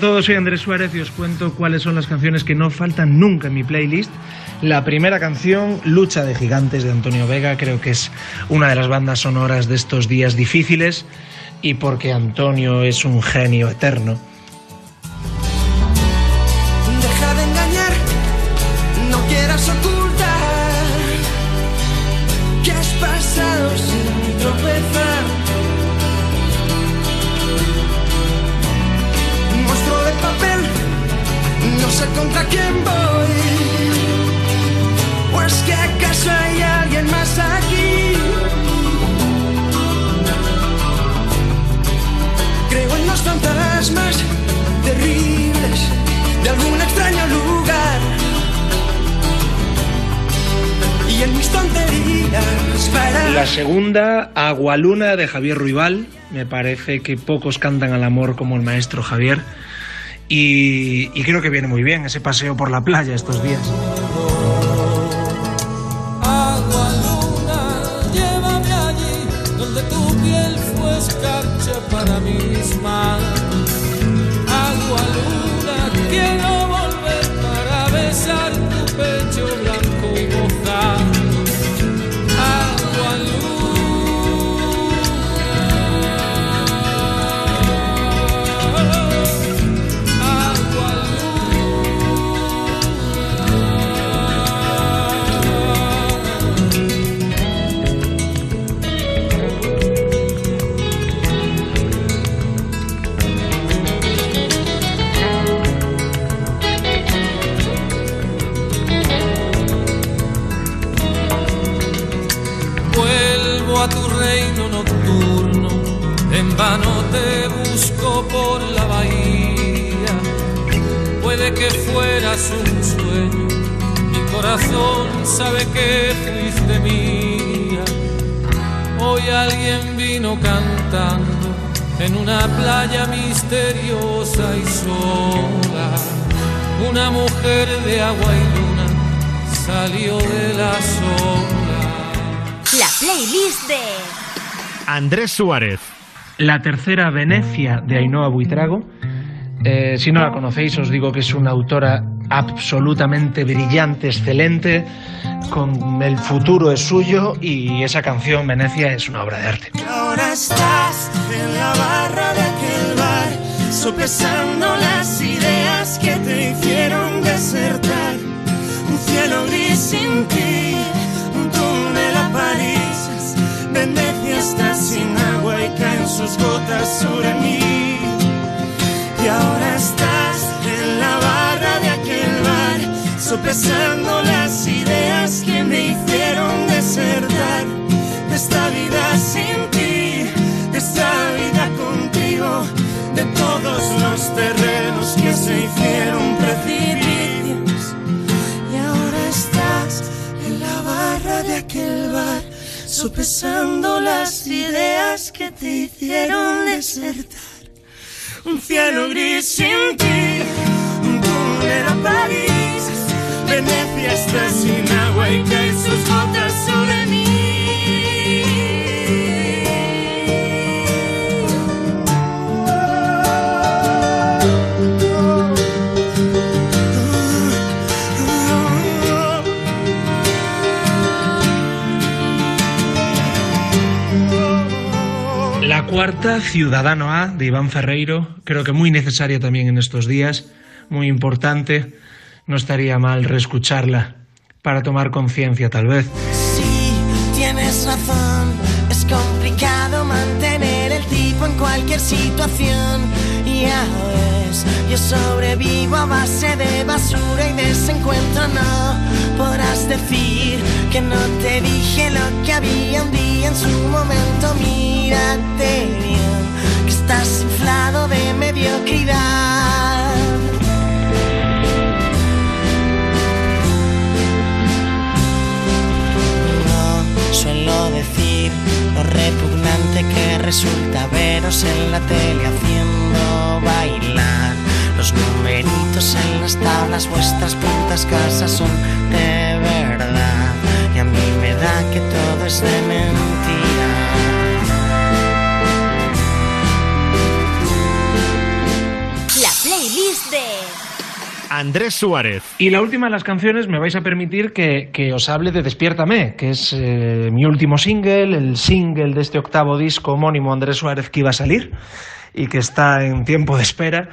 todos, soy Andrés Suárez y os cuento cuáles son las canciones que no faltan nunca en mi playlist. La primera canción, Lucha de Gigantes de Antonio Vega, creo que es una de las bandas sonoras de estos días difíciles y porque Antonio es un genio eterno. Agualuna de Javier Ruibal. Me parece que pocos cantan al amor como el maestro Javier. Y, y creo que viene muy bien ese paseo por la playa estos días. Corazón sabe que fuiste mía. Hoy alguien vino cantando en una playa misteriosa y sola. Una mujer de agua y luna salió de la sola. La playlist de Andrés Suárez. La tercera, Venecia, de Ainhoa Buitrago. Eh, si no la conocéis, os digo que es una autora absolutamente brillante, excelente, con el futuro es suyo y esa canción, Venecia, es una obra de arte. Ahora estás en la barra de aquel bar, sopesando las ideas que te hicieron desertar. Un cielo gris sin ti, un túnel a París. Venecia está sin agua y caen sus gotas sobre mí. Y ahora estás sopesando las ideas que me hicieron desertar de esta vida sin ti, de esta vida contigo, de todos los terrenos que se hicieron precipicios. Y ahora estás en la barra de aquel bar, sopesando las ideas que te hicieron desertar. Un cielo gris sin ti, un túnel a París. Venecia está sin agua y sus gotas sobre mí. La cuarta, Ciudadano A, de Iván Ferreiro, creo que muy necesaria también en estos días, muy importante. No estaría mal reescucharla para tomar conciencia, tal vez. Sí, tienes razón. Es complicado mantener el tipo en cualquier situación. Y ya ves, yo sobrevivo a base de basura y desencuentro. No podrás decir que no te dije lo que había un día en su momento. Mírate bien, que estás inflado de mediocridad. Suelo decir lo repugnante que resulta veros en la tele haciendo bailar los numeritos en las tablas, vuestras puntas casas son de verdad. Y a mí me da que todo es de mentira. Andrés Suárez. Y la última de las canciones me vais a permitir que, que os hable de Despiértame, que es eh, mi último single, el single de este octavo disco homónimo Andrés Suárez que iba a salir y que está en tiempo de espera.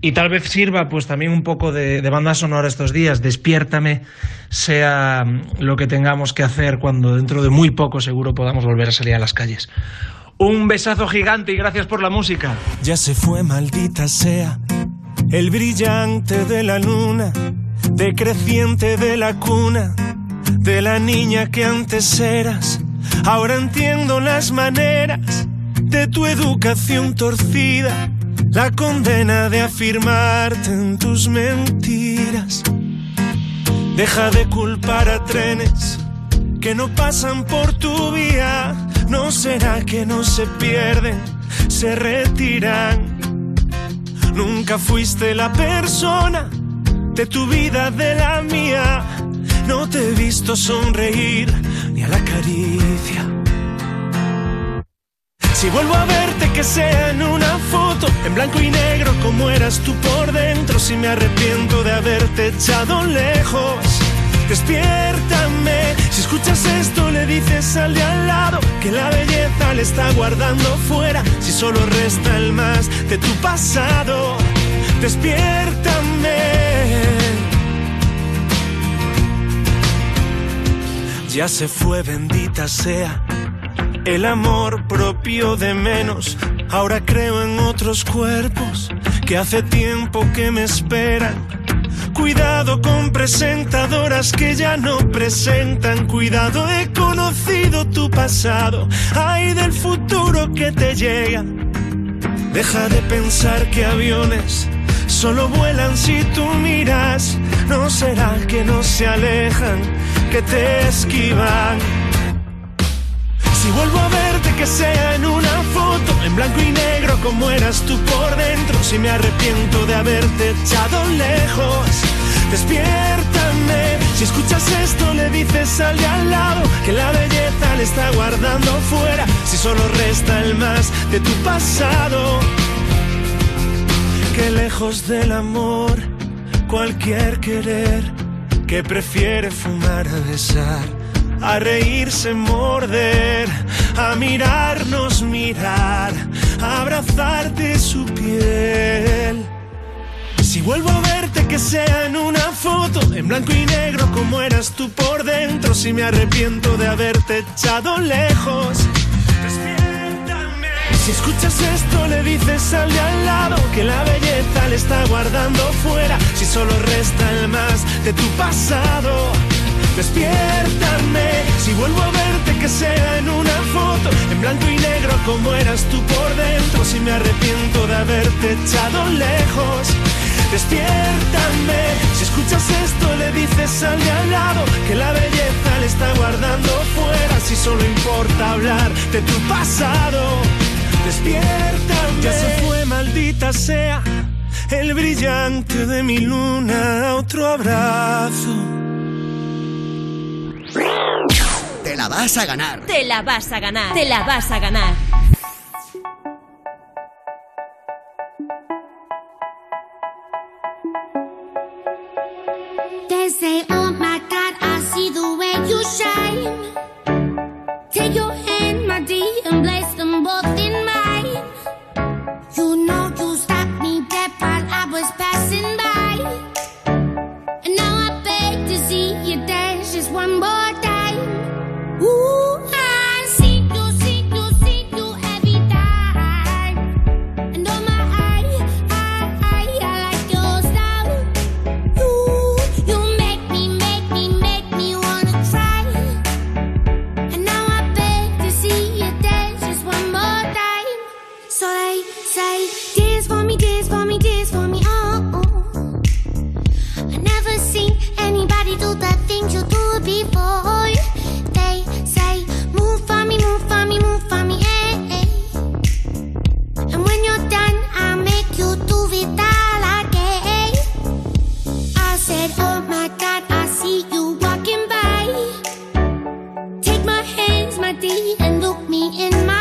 Y tal vez sirva pues también un poco de, de banda sonora estos días. Despiértame sea mm, lo que tengamos que hacer cuando dentro de muy poco seguro podamos volver a salir a las calles. Un besazo gigante y gracias por la música. Ya se fue, maldita sea, el brillante de la luna, decreciente de la cuna, de la niña que antes eras. Ahora entiendo las maneras de tu educación torcida, la condena de afirmarte en tus mentiras. Deja de culpar a trenes que no pasan por tu vía. No será que no se pierden, se retiran. Nunca fuiste la persona de tu vida, de la mía. No te he visto sonreír ni a la caricia. Si vuelvo a verte que sea en una foto, en blanco y negro como eras tú por dentro, si me arrepiento de haberte echado lejos. Despiértame, si escuchas esto le dices al de al lado que la belleza le está guardando fuera, si solo resta el más de tu pasado. Despiértame. Ya se fue, bendita sea el amor propio de menos. Ahora creo en otros cuerpos que hace tiempo que me esperan. Cuidado con presentadoras que ya no presentan. Cuidado, he conocido tu pasado. Ay del futuro que te llega. Deja de pensar que aviones solo vuelan si tú miras. No será que no se alejan, que te esquivan. Si vuelvo a verte que sea en una foto, en blanco y negro como eras tú por dentro, si me arrepiento de haberte echado lejos, despiértame. Si escuchas esto le dices al de al lado que la belleza le está guardando fuera, si solo resta el más de tu pasado. Que lejos del amor, cualquier querer que prefiere fumar a besar a reírse, morder, a mirarnos, mirar, a abrazarte su piel. Si vuelvo a verte que sea en una foto, en blanco y negro como eras tú por dentro, si me arrepiento de haberte echado lejos. Si escuchas esto le dices al de al lado que la belleza le está guardando fuera, si solo resta el más de tu pasado. Despiértame, si vuelvo a verte que sea en una foto, en blanco y negro como eras tú por dentro, si me arrepiento de haberte echado lejos. Despiértame, si escuchas esto le dices al de al lado que la belleza le está guardando fuera, si solo importa hablar de tu pasado. Despiértame, ya se fue maldita sea el brillante de mi luna, otro abrazo. Te la vas a ganar. Te la vas a ganar. Te la vas a ganar. They say, oh my God, I see the way you shine. Take your hand, my dear, and empty and look me in my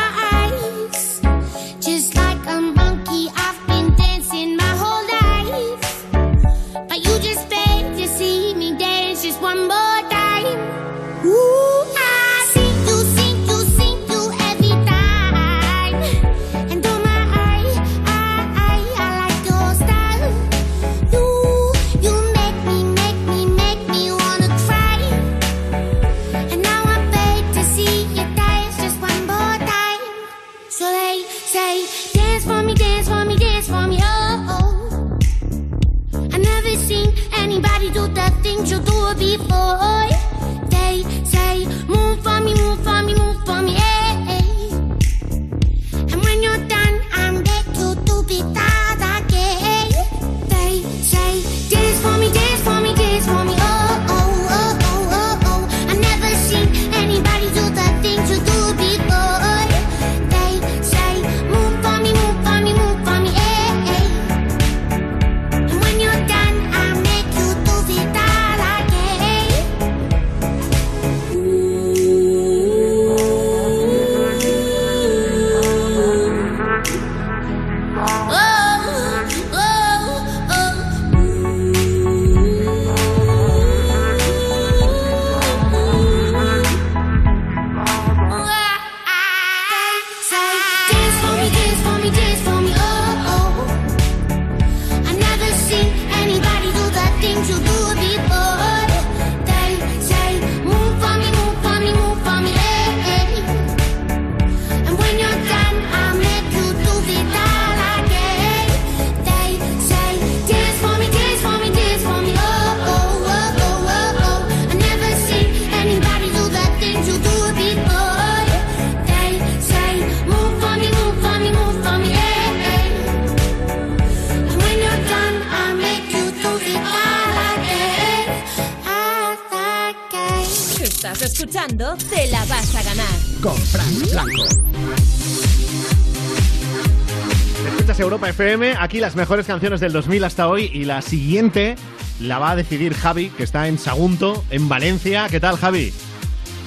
aquí las mejores canciones del 2000 hasta hoy y la siguiente la va a decidir Javi, que está en Sagunto, en Valencia. ¿Qué tal, Javi?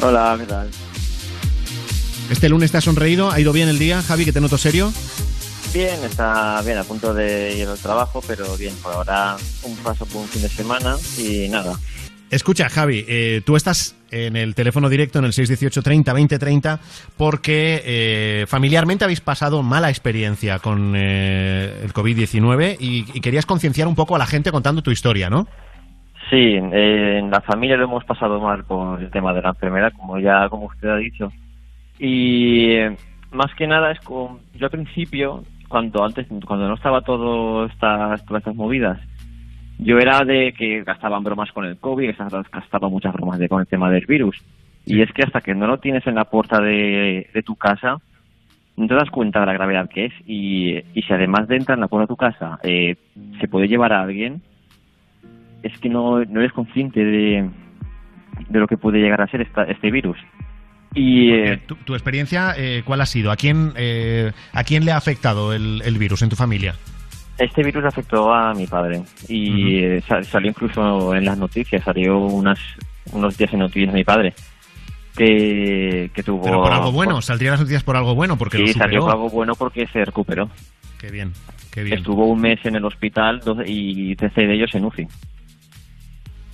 Hola, ¿qué tal? Este lunes te has sonreído, ha ido bien el día, Javi, que te noto serio. Bien, está bien, a punto de ir al trabajo, pero bien, por ahora un paso por un fin de semana y nada. Escucha, Javi, eh, tú estás en el teléfono directo en el 618 30 20 30 porque eh, familiarmente habéis pasado mala experiencia con eh, el COVID-19 y, y querías concienciar un poco a la gente contando tu historia, ¿no? Sí, eh, en la familia lo hemos pasado mal por el tema de la enfermedad, como ya como usted ha dicho. Y eh, más que nada es con yo al principio, cuando antes cuando no estaba todo estas todas movidas, yo era de que gastaban bromas con el COVID, gastaba, gastaba muchas bromas de, con el tema del virus. Y es que hasta que no lo tienes en la puerta de, de tu casa, no te das cuenta de la gravedad que es. Y, y si además de entrar en la puerta de tu casa eh, se puede llevar a alguien, es que no, no eres consciente de, de lo que puede llegar a ser esta, este virus. Y eh, Tu, tu experiencia, eh, ¿cuál ha sido? ¿A quién, eh, ¿A quién le ha afectado el, el virus en tu familia? Este virus afectó a mi padre y eh, sa- salió incluso en las noticias, salió unas, unos días en noticias de mi padre que, que tuvo... Pero por algo bueno, saldrían las noticias por algo bueno, porque sí, lo salió superó. por algo bueno porque se recuperó. Qué bien, qué bien. Estuvo un mes en el hospital y 13 de ellos en UCI.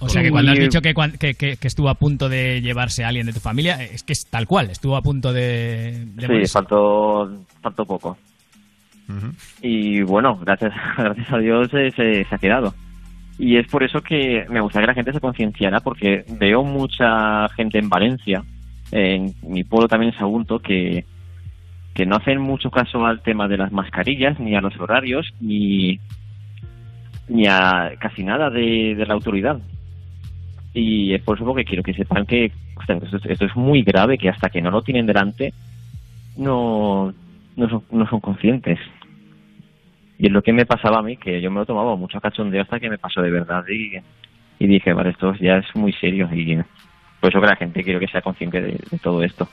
O sea que cuando has dicho que, que, que- que estuvo a punto de llevarse a alguien de tu familia, es que es tal cual, estuvo a punto de, de Sí, faltó, faltó poco. Y bueno, gracias, gracias a Dios eh, se, se ha quedado. Y es por eso que me gustaría que la gente se concienciara, porque veo mucha gente en Valencia, en mi pueblo también en Sagunto, que, que no hacen mucho caso al tema de las mascarillas, ni a los horarios, ni, ni a casi nada de, la autoridad. Y es por eso que quiero que sepan que ostras, esto, es- esto es muy grave, que hasta que no lo tienen delante, no, no, son, no son conscientes. Y es lo que me pasaba a mí, que yo me lo tomaba mucho a cachondeo hasta que me pasó de verdad y, y dije, vale, esto ya es muy serio y por eso que la gente quiero que sea consciente de, de todo esto.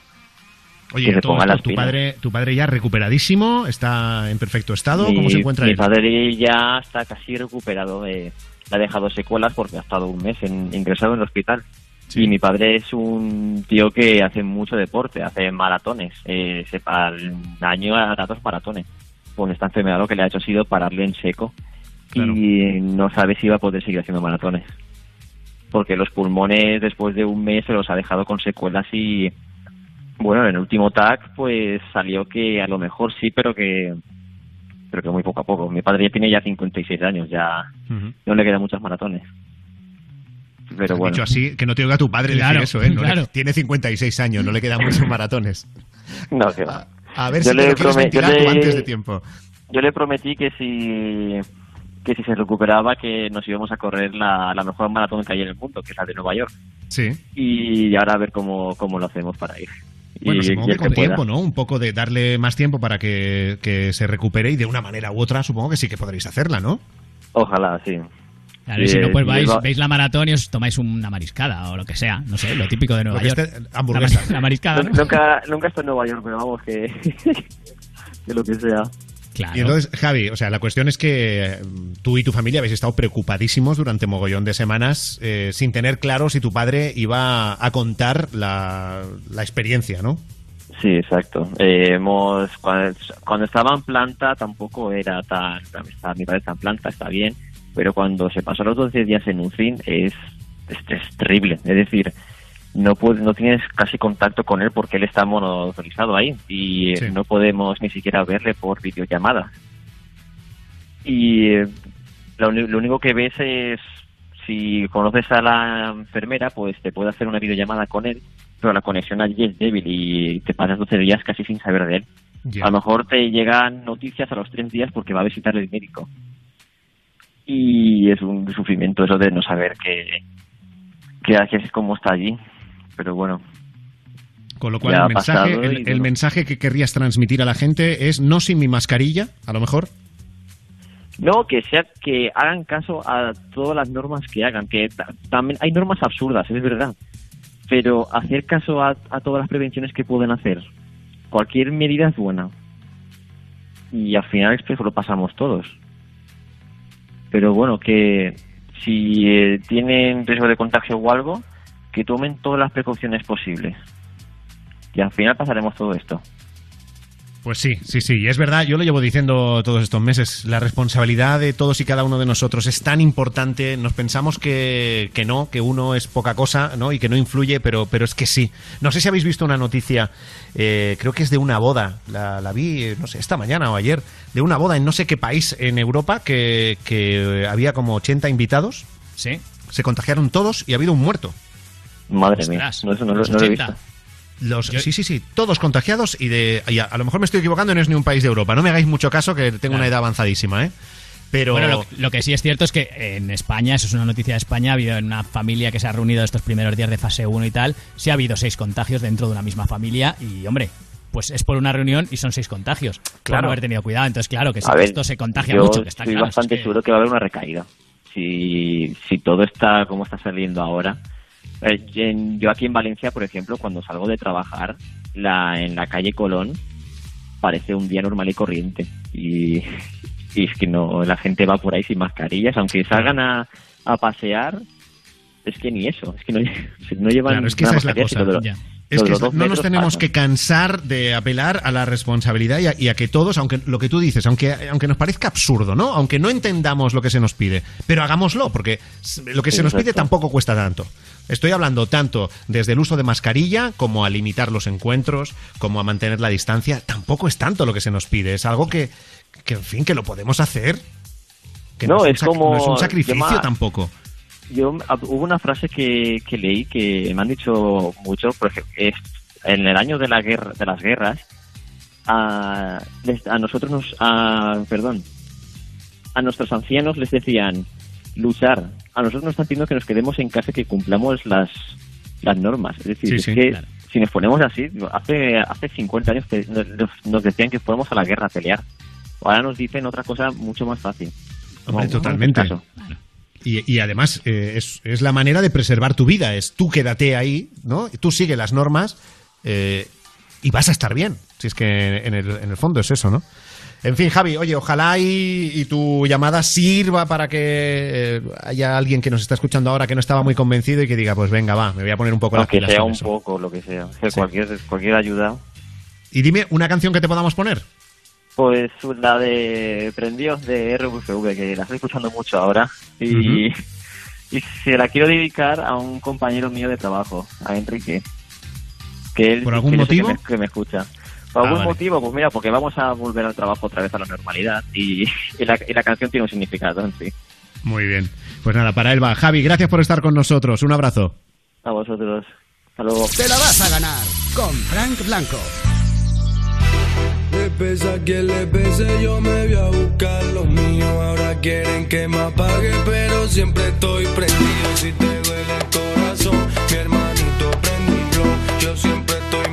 Oye, que todo esto, tu padre, tu padre ya recuperadísimo, está en perfecto estado, ¿cómo Mi- se encuentra mi él? padre ya está casi recuperado, de, le ha dejado secuelas porque ha estado un mes en- ingresado en el hospital. Y mi padre es un tío que hace mucho deporte, hace maratones, eh, al año hará dos maratones. Con esta enfermedad lo que le ha hecho ha sido pararle en seco y no sabe si va a poder seguir haciendo maratones. Porque los pulmones después de un mes se los ha dejado con secuelas y bueno, en el último tag pues salió que a lo mejor sí, pero que pero que muy poco a poco. Mi padre ya tiene ya 56 años, ya no le quedan muchas maratones. Pero Has bueno. dicho así, que no te oiga tu padre Claro, decir eso, ¿eh? No le- claro. tiene 56 años, no le quedan muchos maratones. No, que va. A ver Yo si le te lo yo le- antes de tiempo. Yo le prometí que si que si se recuperaba que nos íbamos a correr la, la mejor maratón que hay en el mundo, que es la de Nueva York. Sí. Y ahora a ver cómo, cómo lo hacemos para ir. Bueno, y, supongo que con tiempo, ¿no? Un poco de darle más tiempo para que, que se recupere y de una manera u otra supongo que sí que podréis hacerla, ¿no? Ojalá, sí. Claro, y si no, pues vais, va- veis la maratón y os tomáis una mariscada o lo que sea. No sé, lo típico de Nueva York. esté- hamburguesa. La, la mariscada, ¿no? Nunca, nunca he estado en Nueva York, pero vamos, que, que lo que sea. Y entonces, Javi, o sea, la cuestión es que eh, tú y tu familia habéis estado preocupadísimos durante mogollón de semanas eh, sin tener claro si tu padre iba a contar la, la experiencia, ¿no? Sí, exacto. Eh, hemos cuando, cuando estaba en planta tampoco era tan está, mi padre está en planta, está bien, pero cuando se pasó los 12 días en un fin es, es, es terrible. Es decir, no puede- no tienes casi contacto con él porque él está monitorizado ahí y eh, no podemos ni siquiera verle por videollamada. Y eh, lo, único que ves es si conoces a la enfermera, pues te puede hacer una videollamada con él, pero la conexión allí es débil y te pasas 12 días casi sin saber de él. A lo mejor te llegan noticias a los tres días porque va a visitar el médico. Y es un sufrimiento eso de no saber que, que, que es como está allí. Pero bueno, Con lo cual el mensaje, el, el bueno. mensaje que querrías transmitir a la gente es no sin mi mascarilla, a lo mejor. No, que sea que hagan caso a todas las normas que hagan, que ta- también hay normas absurdas, es verdad, pero hacer caso a, a todas las prevenciones que pueden hacer. Cualquier medida es buena. Y al final esto lo pasamos todos. Pero bueno, que si eh, tienen riesgo de contagio o algo, que tomen todas las precauciones posibles. Y al final pasaremos todo esto. Pues sí, sí, sí, y es verdad, yo lo llevo diciendo todos estos meses, la responsabilidad de todos y cada uno de nosotros es tan importante, nos pensamos que, que no, que uno es poca cosa, ¿no? Y que no influye, pero, pero es que sí. No sé si habéis visto una noticia, eh, creo que es de una boda, la, la vi, eh, no sé, esta mañana o ayer, de una boda en no sé qué país en Europa, que, que había como 80 invitados, sí. se contagiaron todos y ha habido un muerto. Madre mía, no, eso no lo he visto. Los, sí, sí, sí, todos contagiados y de y a, a lo mejor me estoy equivocando, no es ni un país de Europa. No me hagáis mucho caso que tengo una edad avanzadísima, ¿eh? Pero Bueno, lo, lo que sí es cierto es que en España, eso es una noticia de España, ha habido en una familia que se ha reunido estos primeros días de fase 1 y tal, sí ha habido seis contagios dentro de una misma familia y, hombre, pues es por una reunión y son seis contagios. Por Claro. no haber tenido cuidado. Entonces, claro, que ver, esto se contagia yo mucho, que está estoy claro. bastante es que- seguro que va a haber una recaída. Si, si todo está como está saliendo ahora. Eh, yo aquí en Valencia, por ejemplo, cuando salgo de trabajar, la, en la calle Colón parece un día normal y corriente. Y, y es que no, la gente va por ahí sin mascarillas, aunque salgan a, a pasear, es que ni eso, es que no, no llevan Claro, es que esa es la cosa. lo- ya. Es que no nos tenemos pasan. que cansar de apelar a la responsabilidad y a, y a que todos, aunque lo que tú dices, aunque, aunque nos parezca absurdo, ¿no? Aunque no entendamos lo que se nos pide, pero hagámoslo, porque lo que se nos pide tampoco cuesta tanto. Estoy hablando tanto desde el uso de mascarilla como a limitar los encuentros, como a mantener la distancia. Tampoco es tanto lo que se nos pide, es algo que, que en fin, que lo podemos hacer. Que No, un es sac- como- no es un sacrificio tampoco. Yo hubo una frase que, que leí que me han dicho mucho, por ejemplo, es, en el año de la guerra, de las guerras, a nosotros nos, a, perdón, a nuestros ancianos les decían luchar. A nosotros nos están pidiendo que nos quedemos en casa y que cumplamos las, las normas. Es decir, Sí, es sí, que claro. si nos ponemos así, hace, hace 50 años que nos, nos decían que fuéramos a la guerra a pelear. Ahora nos dicen otra cosa mucho más fácil. Hombre, No, totalmente. no. Y, y además eh, es, es la manera de preservar tu vida. Es tú quédate ahí, ¿no? Tú sigue las normas eh, y vas a estar bien. Si es que en el, en el fondo es eso, ¿no? En fin, Javi, oye, ojalá y, y tu llamada sirva para que eh, haya alguien que nos está escuchando ahora que no estaba muy convencido y que diga, pues venga, va, me voy a poner un poco las Aunque pilas sea un eso. poco, lo que sea. Que Sí. cualquier, cualquier ayuda. Y dime una canción que te podamos poner. Pues la de Prendidos de RVV, que la estoy escuchando mucho ahora. Y, y se la quiero dedicar a un compañero mío de trabajo, a Enrique. Que él ¿Por algún que motivo? Que me, que me escucha. ¿Por Ah, algún vale. motivo? Pues mira, porque vamos a volver al trabajo otra vez a la normalidad. Y, y la, y la canción tiene un significado en sí. Muy bien. Pues nada, para él va. Javi, gracias por estar con nosotros. Un abrazo. A vosotros. Hasta luego. Te la vas a ganar con Frank Blanco. Me pesa a quien le pese, yo me voy a buscar lo mío. Ahora quieren que me apague, pero siempre estoy prendido. Si te duele el corazón, mi hermanito blon. Yo siempre estoy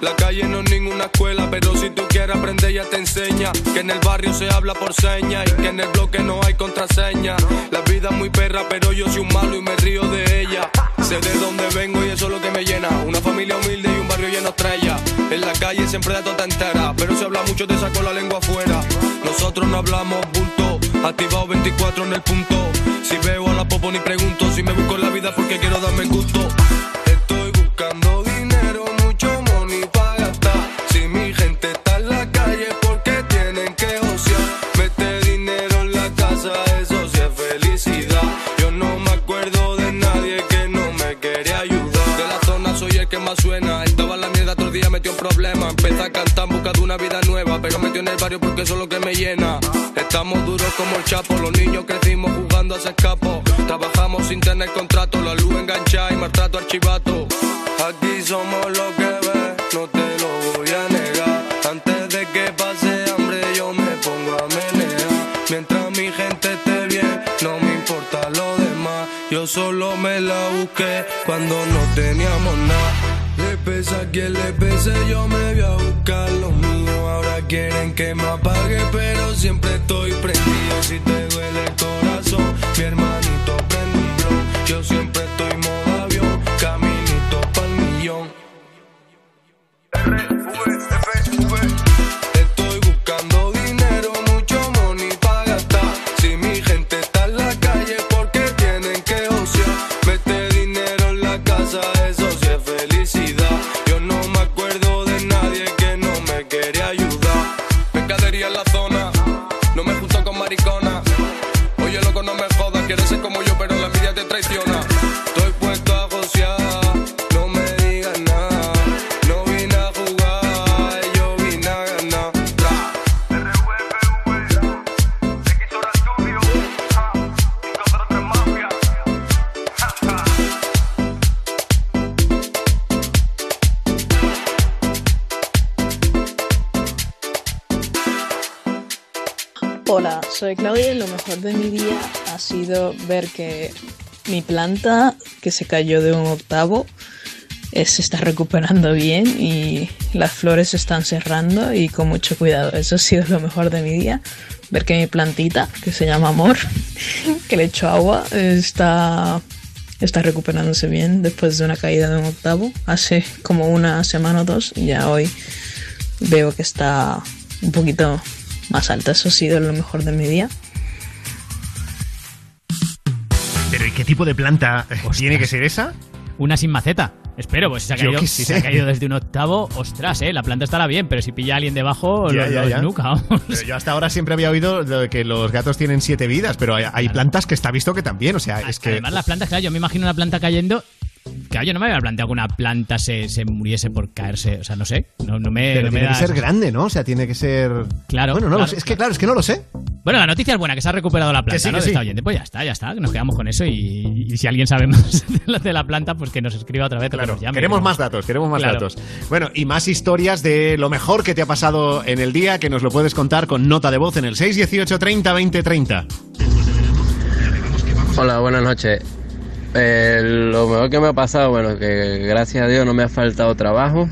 La calle no es ninguna escuela, pero si tú quieres aprender ya te enseña. Que en el barrio se habla por señas y que en el bloque no hay contraseña. La vida es muy perra, pero yo soy un malo y me río de ella. Sé de dónde vengo y eso es lo que me llena. Una familia humilde y un barrio lleno de estrellas. En la calle siempre da tota entera, pero se habla mucho te saco la lengua afuera. Nosotros no hablamos bulto, activado 24 en el punto. Si veo a la popo ni pregunto, si me busco en la vida porque quiero darme gusto. Suena. Estaba la mierda todo el día, metió en problemas. Empecé a cantar en busca de una vida nueva, pero metió en el barrio porque eso es lo que me llena. Estamos duros como el chapo, los niños crecimos jugando a ese escapo. Trabajamos sin tener contrato, la luz enganchada y maltrato archivato. Aquí somos lo que ves, no te lo voy a negar. Antes de que pase hambre, yo me pongo a menear. Mientras mi gente esté bien, no me importa lo demás. Yo solo me la busqué cuando no teníamos nada. Pesa a quien le pese, yo me voy a buscar lo mío. Ahora quieren que me apague, pero siempre estoy prendido. Si te duele el corazón, mi hermanito soy Claudia y lo mejor de mi día ha sido ver que mi planta, que se cayó de un octavo, eh, se está recuperando bien y las flores se están cerrando y con mucho cuidado. Eso ha sido lo mejor de mi día. Ver que mi plantita, que se llama Amor, que le echo agua, está, está recuperándose bien después de una caída de un octavo. Hace como una semana o dos y ya hoy veo que está un poquito más alta. Eso ha sido lo mejor de mi día. Pero ¿y qué tipo de planta tiene que ser esa? Una sin maceta. Espero, pues si se ha caído, qué si sé. se ha caído desde un octavo, ostras, eh, la planta estará bien, pero si pilla a alguien debajo, Ya, lo, ya, lo ya. vamos. Pero yo hasta ahora siempre había oído que los gatos tienen siete vidas, pero hay, hay plantas que está visto que también, o sea, es que... Además, las plantas, claro, yo me imagino una planta cayendo. Claro, yo no me había planteado que una planta se, se muriese por caerse. O sea, no sé. No, no me, Pero no me tiene da que ser grande, ¿no? O sea, tiene que ser... Claro. Bueno, no lo claro, sé. Es que claro, es que no lo sé. Bueno, la noticia es buena, que se ha recuperado la planta, Que sí, ¿no? que De esta sí. oyente. Pues ya está, ya está. que Nos quedamos con eso y, y si alguien sabe más de la, de la planta, pues que nos escriba otra vez. o que Claro, nos llame. queremos más datos, queremos más Claro. datos. Bueno, y más historias de lo mejor que te ha pasado en el día, que nos lo puedes contar con nota de voz en el 618 30 20 30. Hola, buenas noches. Eh, lo mejor que me ha pasado, bueno, que gracias a Dios no me ha faltado trabajo,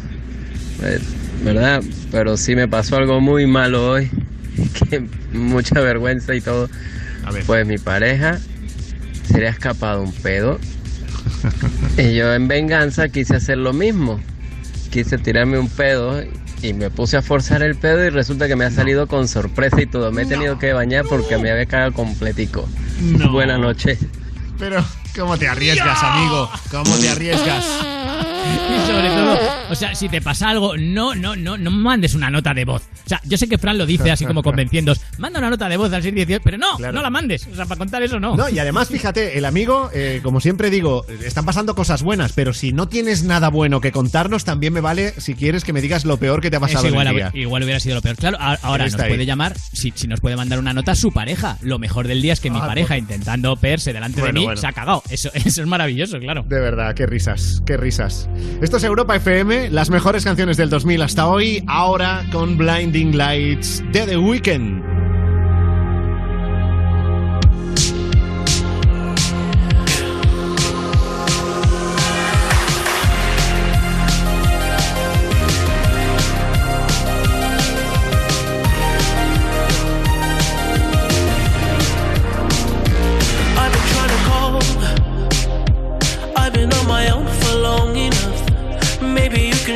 eh, ¿verdad? Pero sí me pasó algo muy malo hoy, que mucha vergüenza y todo. Pues mi pareja se le ha escapado un pedo y yo en venganza quise hacer lo mismo. Quise tirarme un pedo y me puse a forzar el pedo y resulta que me ha salido con sorpresa y todo. Me he tenido que bañar porque me había cagado completico. No. Buenas noches. Pero, ¿cómo te arriesgas, amigo? ¿Cómo te arriesgas? Y sobre todo, o sea, si te pasa algo, no, no, no, no mandes una nota de voz. O sea, yo sé que Fran lo dice así como convenciendo, manda una nota de voz al 618, pero no, Claro. no la mandes. O sea, para contar eso no. No, y además, fíjate, el amigo, eh, como siempre digo, están pasando cosas buenas, pero si no tienes nada bueno que contarnos, también me vale si quieres que me digas lo peor que te ha pasado igual, en el día. igual hubiera sido lo peor. Claro, ahora nos ahí. puede llamar, si, si nos puede mandar una nota su pareja. Lo mejor del día es que mi Ah, pareja, intentando verse delante Bueno, de mí, bueno. se ha cagado. Eso, eso es maravilloso, claro. De verdad, qué risas, qué risas. Esto es Europa FM, las mejores canciones del 2000 hasta hoy, ahora con Blinding Lights de The Weeknd.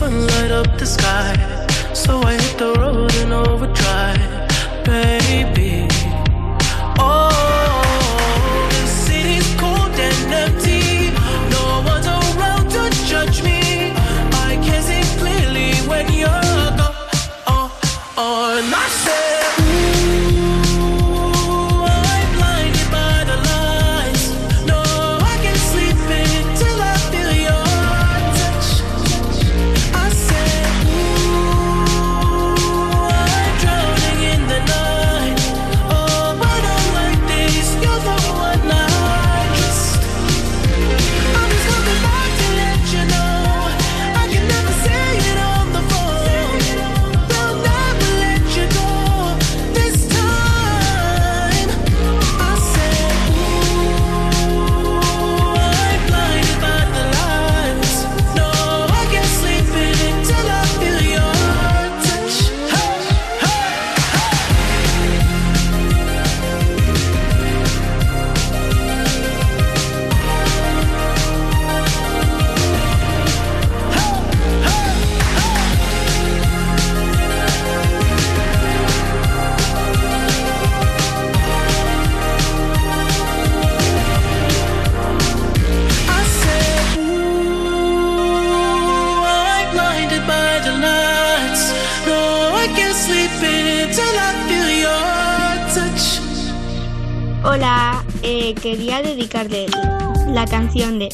Sun light up the sky. So I hit the road in overdrive, baby.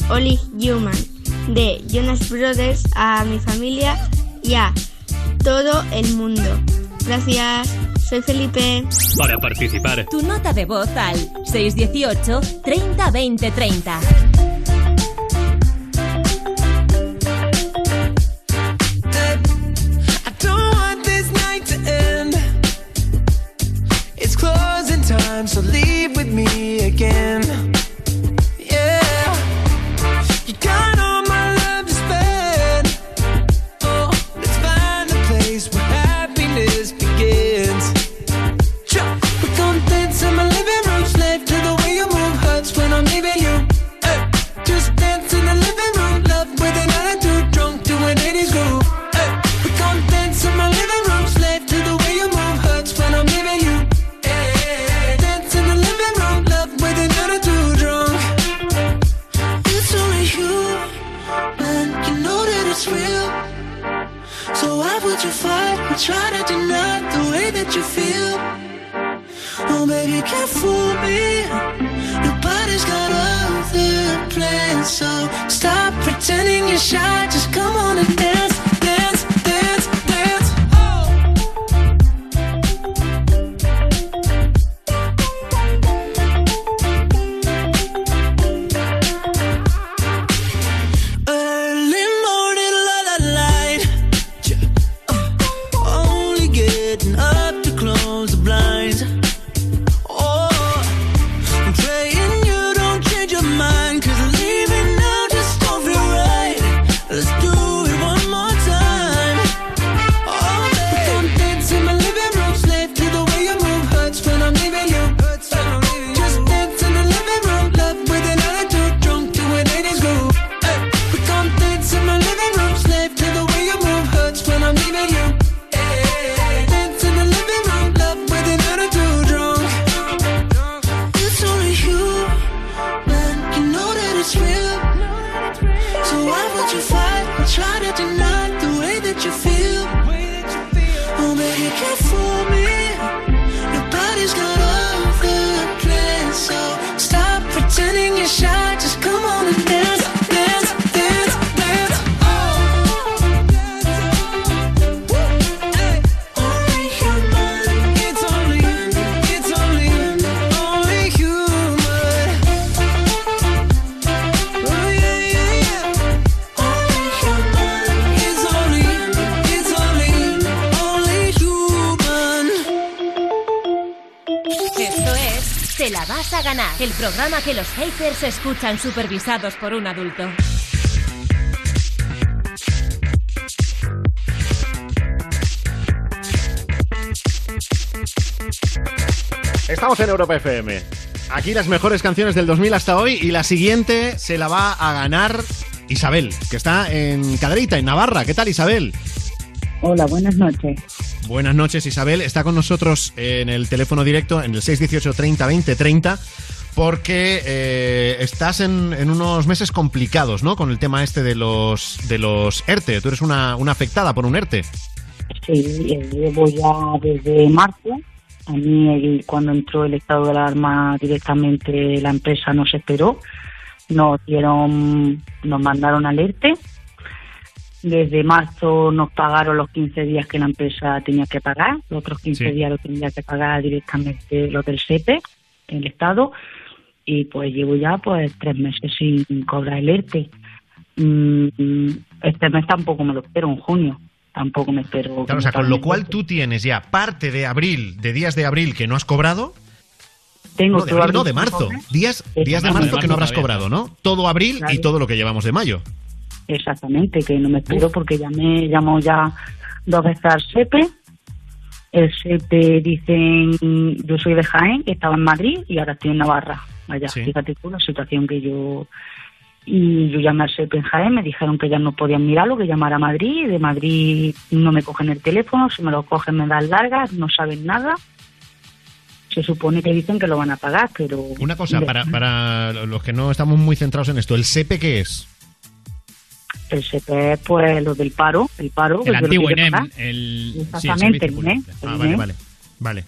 Only Human de Jonas Brothers a mi familia y a todo el mundo. Gracias, soy Felipe. Para participar. Tu nota de voz al 618 30 20 30. Te la vas a ganar, el programa que los haters escuchan supervisados por un adulto. Estamos en Europa FM. Aquí las mejores canciones del 2000 hasta hoy y la siguiente se la va a ganar Isabel, que está en Caderita, en Navarra. ¿Qué tal, Isabel? Hola, buenas noches. Buenas noches, Isabel. Está con nosotros en el teléfono directo en el 618 30 20 30 porque eh, estás en, en unos meses complicados, ¿no? Con el tema este de los de los ERTE. Tú eres una, una afectada por un ERTE. Sí, eh, llevo ya desde marzo. A mí, el- cuando entró el estado de alarma, directamente la empresa nos esperó. Nos dieron, nos mandaron alerte. Desde marzo nos pagaron los 15 días que la empresa tenía que pagar. Los otros 15 Sí. días lo tenía que pagar directamente los del SEPE, el Estado. Y pues llevo ya pues tres meses sin cobrar el ERTE. Mm, Este mes tampoco me lo espero, en junio. Tampoco me espero. Claro, o sea, con lo cual tú tienes ya parte de abril, de días de abril que no has cobrado. Tengo no, de, abril, no, de marzo. Días, días de marzo que no habrás cobrado, ¿no? Todo abril y todo lo que llevamos de mayo. Exactamente, que no me espero porque ya me llamó ya dos veces al SEPE. El SEPE dicen, yo soy de Jaén, que estaba en Madrid y ahora estoy en Navarra. Vaya, Sí. fíjate tú la situación que yo... Y yo llamé al SEPE en Jaén, me dijeron que ya no podían mirarlo, que llamara a Madrid. De Madrid no me cogen el teléfono, si me lo cogen me dan largas, no saben nada. Se supone que dicen que lo van a pagar, pero... Una cosa, para, para los que no estamos muy centrados en esto, ¿el SEPE qué es? El SEPE es pues lo del paro, el paro. El lo antiguo INEM. El, sí, el Exactamente, el INEM, público. el Ah, vale, vale. Vale.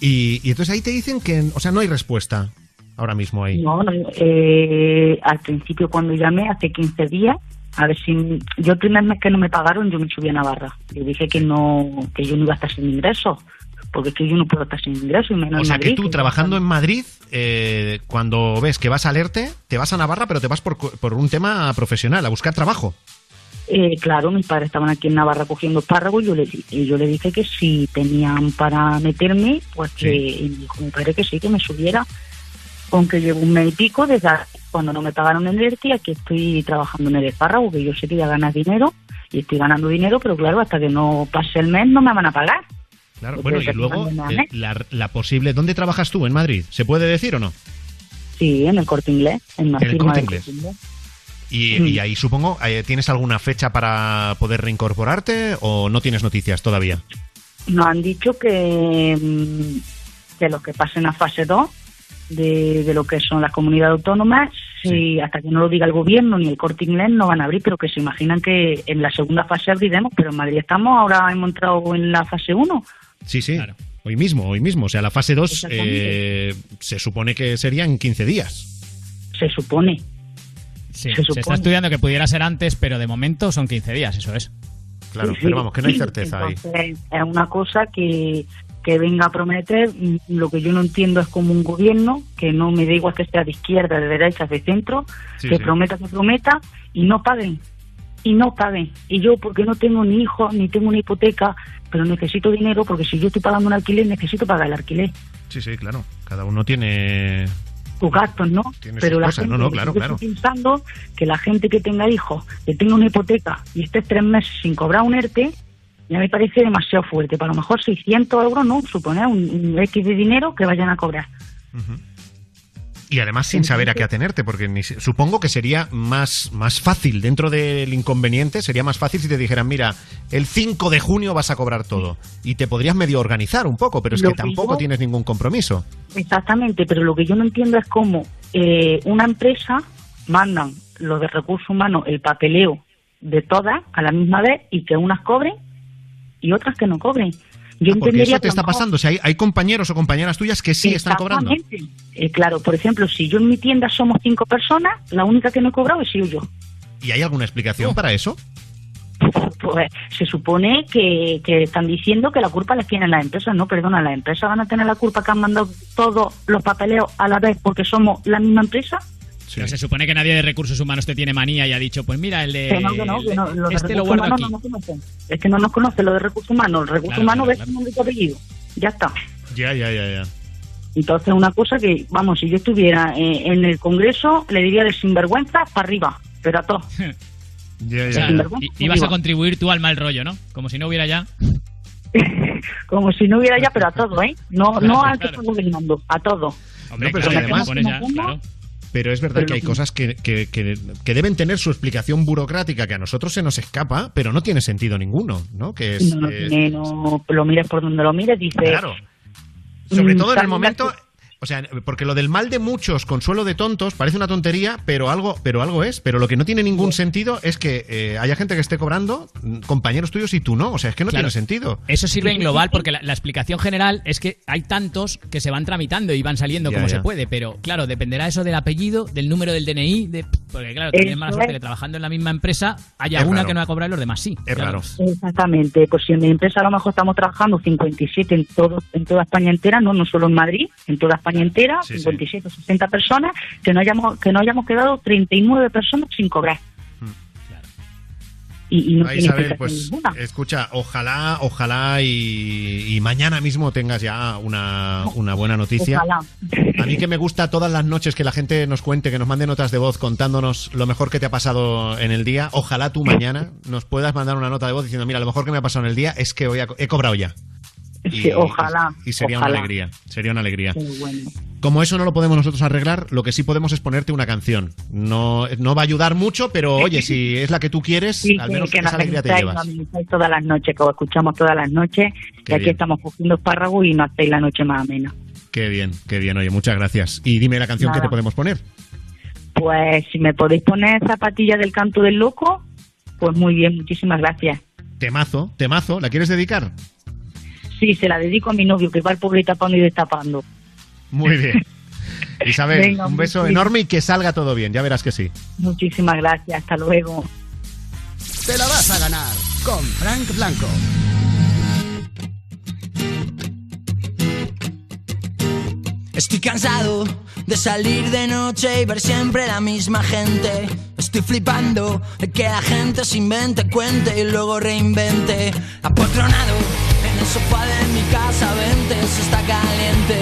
Y, y entonces ahí te dicen que, o sea, no hay respuesta ahora mismo ahí. No, no, eh, al principio cuando llamé, hace 15 días, a ver si... Yo el primer mes que no me pagaron, yo me subí a Navarra. Yo dije que no que yo no iba a estar sin ingresos, porque es que yo no puedo estar sin ingresos, y menos O en sea, que tú trabajando en Madrid, eh, cuando ves que vas a alerte, te vas a Navarra, pero te vas por, por un tema profesional, a buscar trabajo. Eh, claro, mis padres estaban aquí en Navarra cogiendo espárragos y yo le, y yo le dije que si tenían para meterme, pues que y me dijo mi padre que sí, que me subiera. Aunque llevo un mes y pico desde cuando no me pagaron el ERTE y aquí estoy trabajando en el espárrago, que yo sé que ya ganas dinero y estoy ganando dinero, pero claro, hasta que no pase el mes no me van a pagar. Claro, bueno, y luego eh, mes. la, la posible... ¿Dónde trabajas tú en Madrid? ¿Se puede decir o no? Sí, en el corte inglés, en En el Corte Inglés. Corte Inglés. Y, Mm. y ahí supongo, eh, ¿tienes alguna fecha para poder reincorporarte o no tienes noticias todavía? Nos han dicho que, mm, que los que pasen a fase 2 de, de lo que son las comunidades autónomas, si hasta que no lo diga el gobierno ni el corte inglés no van a abrir, pero que se imaginan que en la segunda fase abriremos, pero en Madrid estamos, ahora hemos entrado en la fase 1. Sí, sí. Hoy mismo, hoy mismo. O sea, la fase 2 Exactamente. eh, se supone que sería en 15 días. Se supone. Sí, Se se, está estudiando que pudiera ser antes, pero de momento son 15 días, eso es. Claro, Sí, pero vamos, que no hay Sí, certeza ahí. Es una cosa que, que venga a prometer. Lo que yo no entiendo es como un gobierno, que no me da igual que sea de izquierda, de derecha, de centro, Sí, que sí. prometa, que prometa y no paguen. Y no paguen. Y yo, porque no tengo ni hijos, ni tengo una hipoteca, pero necesito dinero, porque si yo estoy pagando un alquiler, necesito pagar el alquiler. Sí, sí, claro. Cada uno tiene. tus gastos, ¿no? Tiene Pero la cosas, gente, no, no, claro, claro. estoy pensando que la gente que tenga hijos, que tenga una hipoteca y esté tres meses sin cobrar un ERTE, ya me parece demasiado fuerte. Para lo mejor 600 euros, ¿no? Suponer un, un X de dinero que vayan a cobrar. Y además sin saber a qué atenerte, porque ni supongo que sería más, más fácil, dentro del inconveniente, sería más fácil si te dijeran, mira, el 5 de junio vas a cobrar todo. Y te podrías medio organizar un poco, pero es Lo que que tampoco yo- tienes ningún compromiso. Exactamente, pero lo que yo no entiendo es cómo eh, una empresa mandan los de recursos humanos el papeleo de todas a la misma vez y que unas cobren y otras que no cobren. Yo Porque entendería eso te está pasando. O sea, hay, hay compañeros o compañeras tuyas que sí están cobrando. Eh, claro, por ejemplo, si yo en mi tienda somos cinco personas, la única que no he cobrado he sido yo. ¿Y hay alguna Oh. explicación para eso? Pues se supone que, que están diciendo que la culpa la tienen las empresas. No, perdona, las empresas van a tener la culpa que han mandado todos los papeleos a la vez porque somos la misma empresa. Pero se supone que nadie de recursos humanos te tiene manía y ha dicho, pues mira, el de. Que no, que no, que no, los de este lo guardo humanos aquí. no nos conocen. Es que no nos conocen los de recursos humanos. Los recursos Claro, humanos claro, ves nombre y su apellido. Ya está. Ya, ya, ya, ya. Entonces, una cosa que, vamos, si yo estuviera eh, en el Congreso, le diría de sinvergüenza para arriba, pero a todos. Ya, i- ibas a contribuir tú al mal rollo, ¿no? Como si no hubiera ya. Como si no hubiera ya, pero a todo, ¿eh? No, Claro, no al que claro. está gobernando, a todo. Hombre, No, pero claro, ya además- pones ya, claro. Pero es verdad Pero que hay cosas que, que- que- que deben tener su explicación burocrática que a nosotros se nos escapa, pero no tiene sentido ninguno, ¿no? Que es, no, no eh, tiene- no lo mires por donde lo mires, dice. Claro. Sobre mm, todo en el momento, o sea, porque lo del mal de muchos, consuelo de tontos, parece una tontería, pero algo, pero algo es. Pero lo que no tiene ningún sentido es que eh, haya gente que esté cobrando, mm, compañeros tuyos y tú no. O sea, es que no Claro. tiene sentido. Eso sirve en global porque la, la explicación general es que hay tantos que se van tramitando y van saliendo Ya, como ya. se puede, pero claro, dependerá eso del apellido, del número del DNI, de, porque claro, tienes mala suerte que trabajando en la misma empresa haya Es una raro. que no ha cobrado y los demás sí. Es Claro. raro. Exactamente, pues si en mi empresa a lo mejor estamos trabajando 57 en todo en toda España entera, no no solo en Madrid, en toda España entera, Sí, sí. 57 o 60 personas, que no hayamos que no hayamos quedado 39 personas sin cobrar. Y, y no Isabel, pues ninguna. escucha, ojalá, ojalá y, y mañana mismo tengas ya una, una buena noticia. Ojalá. A mí que me gusta todas las noches que la gente nos cuente, que nos mande notas de voz contándonos lo mejor que te ha pasado en el día. Ojalá tú mañana nos puedas mandar una nota de voz diciendo, mira, lo mejor que me ha pasado en el día es que hoy he cobrado ya. Ojalá. Y sería ojalá. una alegría, sería una alegría. Bueno. Como eso no lo podemos nosotros arreglar, lo que sí podemos es ponerte una canción. No, no va a ayudar mucho, pero oye, si es la que tú quieres, Sí, al que- menos que esa nos alegría te llevas. nos todas las noches, que os escuchamos todas las noches, Qué que aquí bien. estamos cogiendo espárragos y nos hacéis la noche más amena. Qué bien, qué bien, oye, muchas gracias. Y dime la canción que te podemos poner. Pues si me podéis poner zapatilla del canto del loco, pues muy bien, muchísimas gracias. Temazo, temazo, ¿la quieres dedicar? Sí, se la dedico a mi novio, que va el pobre tapando y destapando. Muy bien. Isabel, Venga, un beso enorme y que salga todo bien, ya verás que sí. Muchísimas gracias, hasta luego. Te la vas a ganar con Frank Blanco. Estoy cansado de salir de noche y ver siempre la misma gente. Estoy flipando de que la gente se invente, cuente y luego reinvente. Apotronado sofá de mi casa, vente, se está caliente.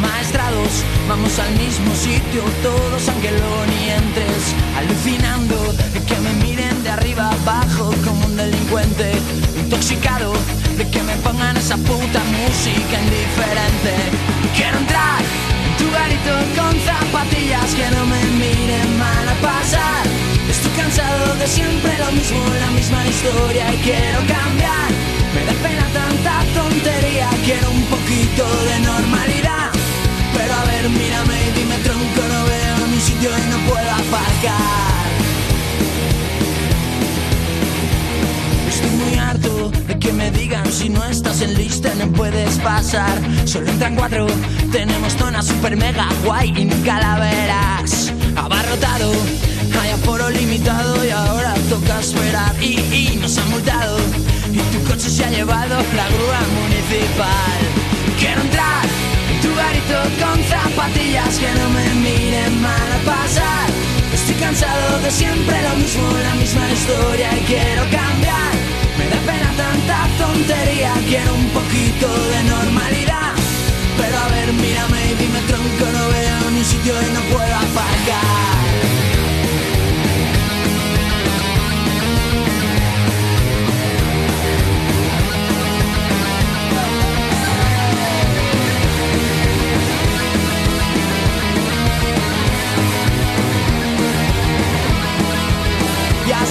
Maestrados, vamos al mismo sitio, todos aunque luego ni entres. Alucinando de que me miren de arriba abajo como un delincuente. Intoxicado de que me pongan esa puta música indiferente. Quiero entrar en tu garito con zapatillas que no me miren mal a pasar. Estoy cansado de siempre lo mismo, la misma historia y quiero cambiar. Pena tanta tontería, quiero un poquito de normalidad. Pero a ver, mírame y dime tronco, no veo mi sitio y no puedo aparcar. Estoy muy harto de que me digan Si no estás en lista no puedes pasar. Solo entran cuatro, tenemos zona super mega guay en calaveras. Abarrotado, hay aforo limitado y ahora toca esperar. Y, y nos han multado y tu coche se ha llevado la grúa municipal. Quiero entrar en tu garito con zapatillas que no me miren mal a pasar. Estoy cansado de siempre lo mismo, la misma historia y quiero cambiar. Me da pena tanta tontería, quiero un poquito de normalidad. Pero a ver, mírame y dime tronco, no veo ni sitio y no puedo aparcar.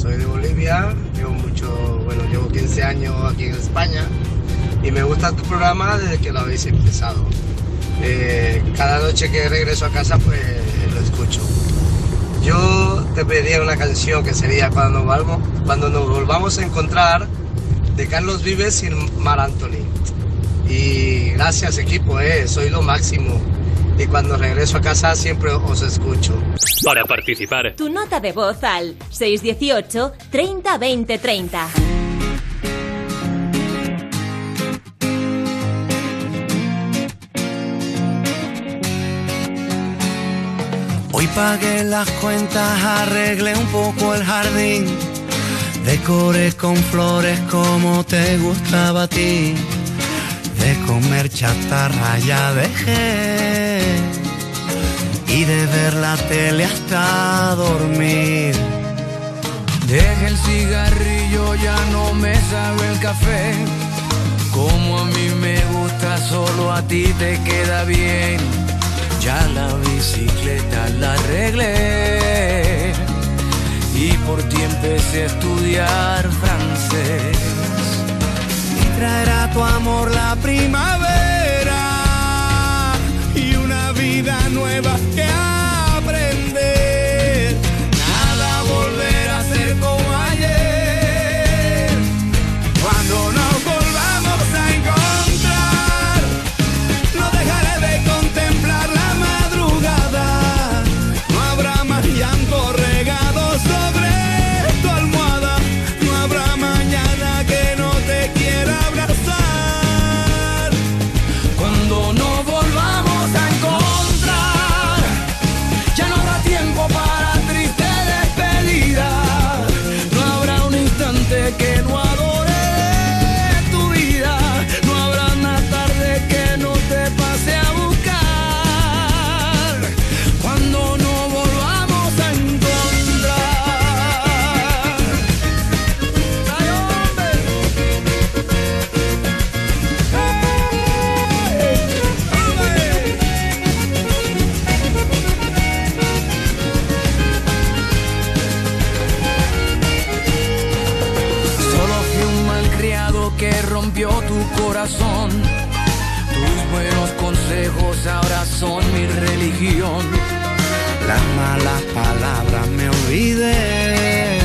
Soy de Bolivia. Llevo mucho, bueno, llevo 15 años aquí en España y me gusta tu programa desde que lo habéis empezado. Eh, cada noche que regreso a casa, pues lo escucho. Yo te pediría una canción que sería Cuando nos volvamos, cuando nos volvamos a encontrar de Carlos Vives y Mar Anthony. Y gracias equipo, eh, soy lo máximo. Y cuando regreso a casa siempre os escucho. Para participar, Tu nota de voz al 618 30 20 30. Hoy pagué las cuentas, arreglé un poco el jardín, decoré con flores como te gustaba a ti, de comer chatarra ya dejé y de ver la tele hasta dormir. Deja el cigarrillo, ya no me sabe el café. Como a mí me gusta, solo a ti te queda bien. Ya la bicicleta la arreglé y por ti empecé a estudiar francés. Traerá tu amor la primavera y una vida nueva que aprender. Malas palabras me olvidé.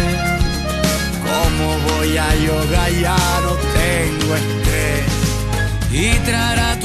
¿Cómo voy a yoga? Ya no tengo estrés. Y traerá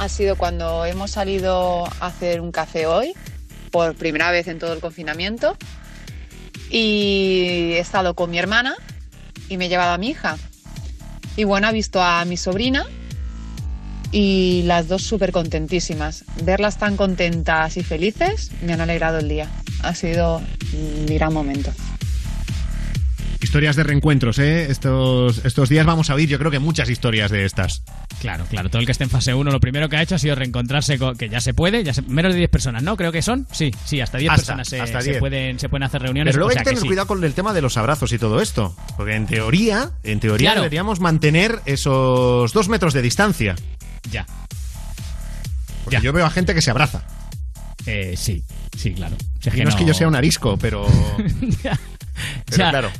ha sido cuando hemos salido a hacer un café hoy, por primera vez en todo el confinamiento, y he estado con mi hermana y me he llevado a mi hija. Y bueno, he visto a mi sobrina y las dos súper contentísimas. Verlas tan contentas y felices me han alegrado el día. Ha sido mi gran momento. Historias de reencuentros, ¿eh? Estos, estos días vamos a oír, yo creo que muchas historias de estas. Claro, claro. Todo el que esté en fase 1 lo primero que ha hecho ha sido reencontrarse con, que ya se puede, ya se- menos de 10 personas, ¿no? Creo que son. Sí, sí, hasta 10 Hasta- personas se, hasta se 10. pueden, se pueden hacer reuniones. Pero luego o hay que tener sí. cuidado con el tema de los abrazos y todo esto. Porque en teoría, en teoría Claro. deberíamos mantener esos dos metros de distancia. Ya. Porque yo veo a gente que se abraza. Eh, sí, sí, claro. Y no es que yo sea un arisco, pero. Ya. Ya. claro.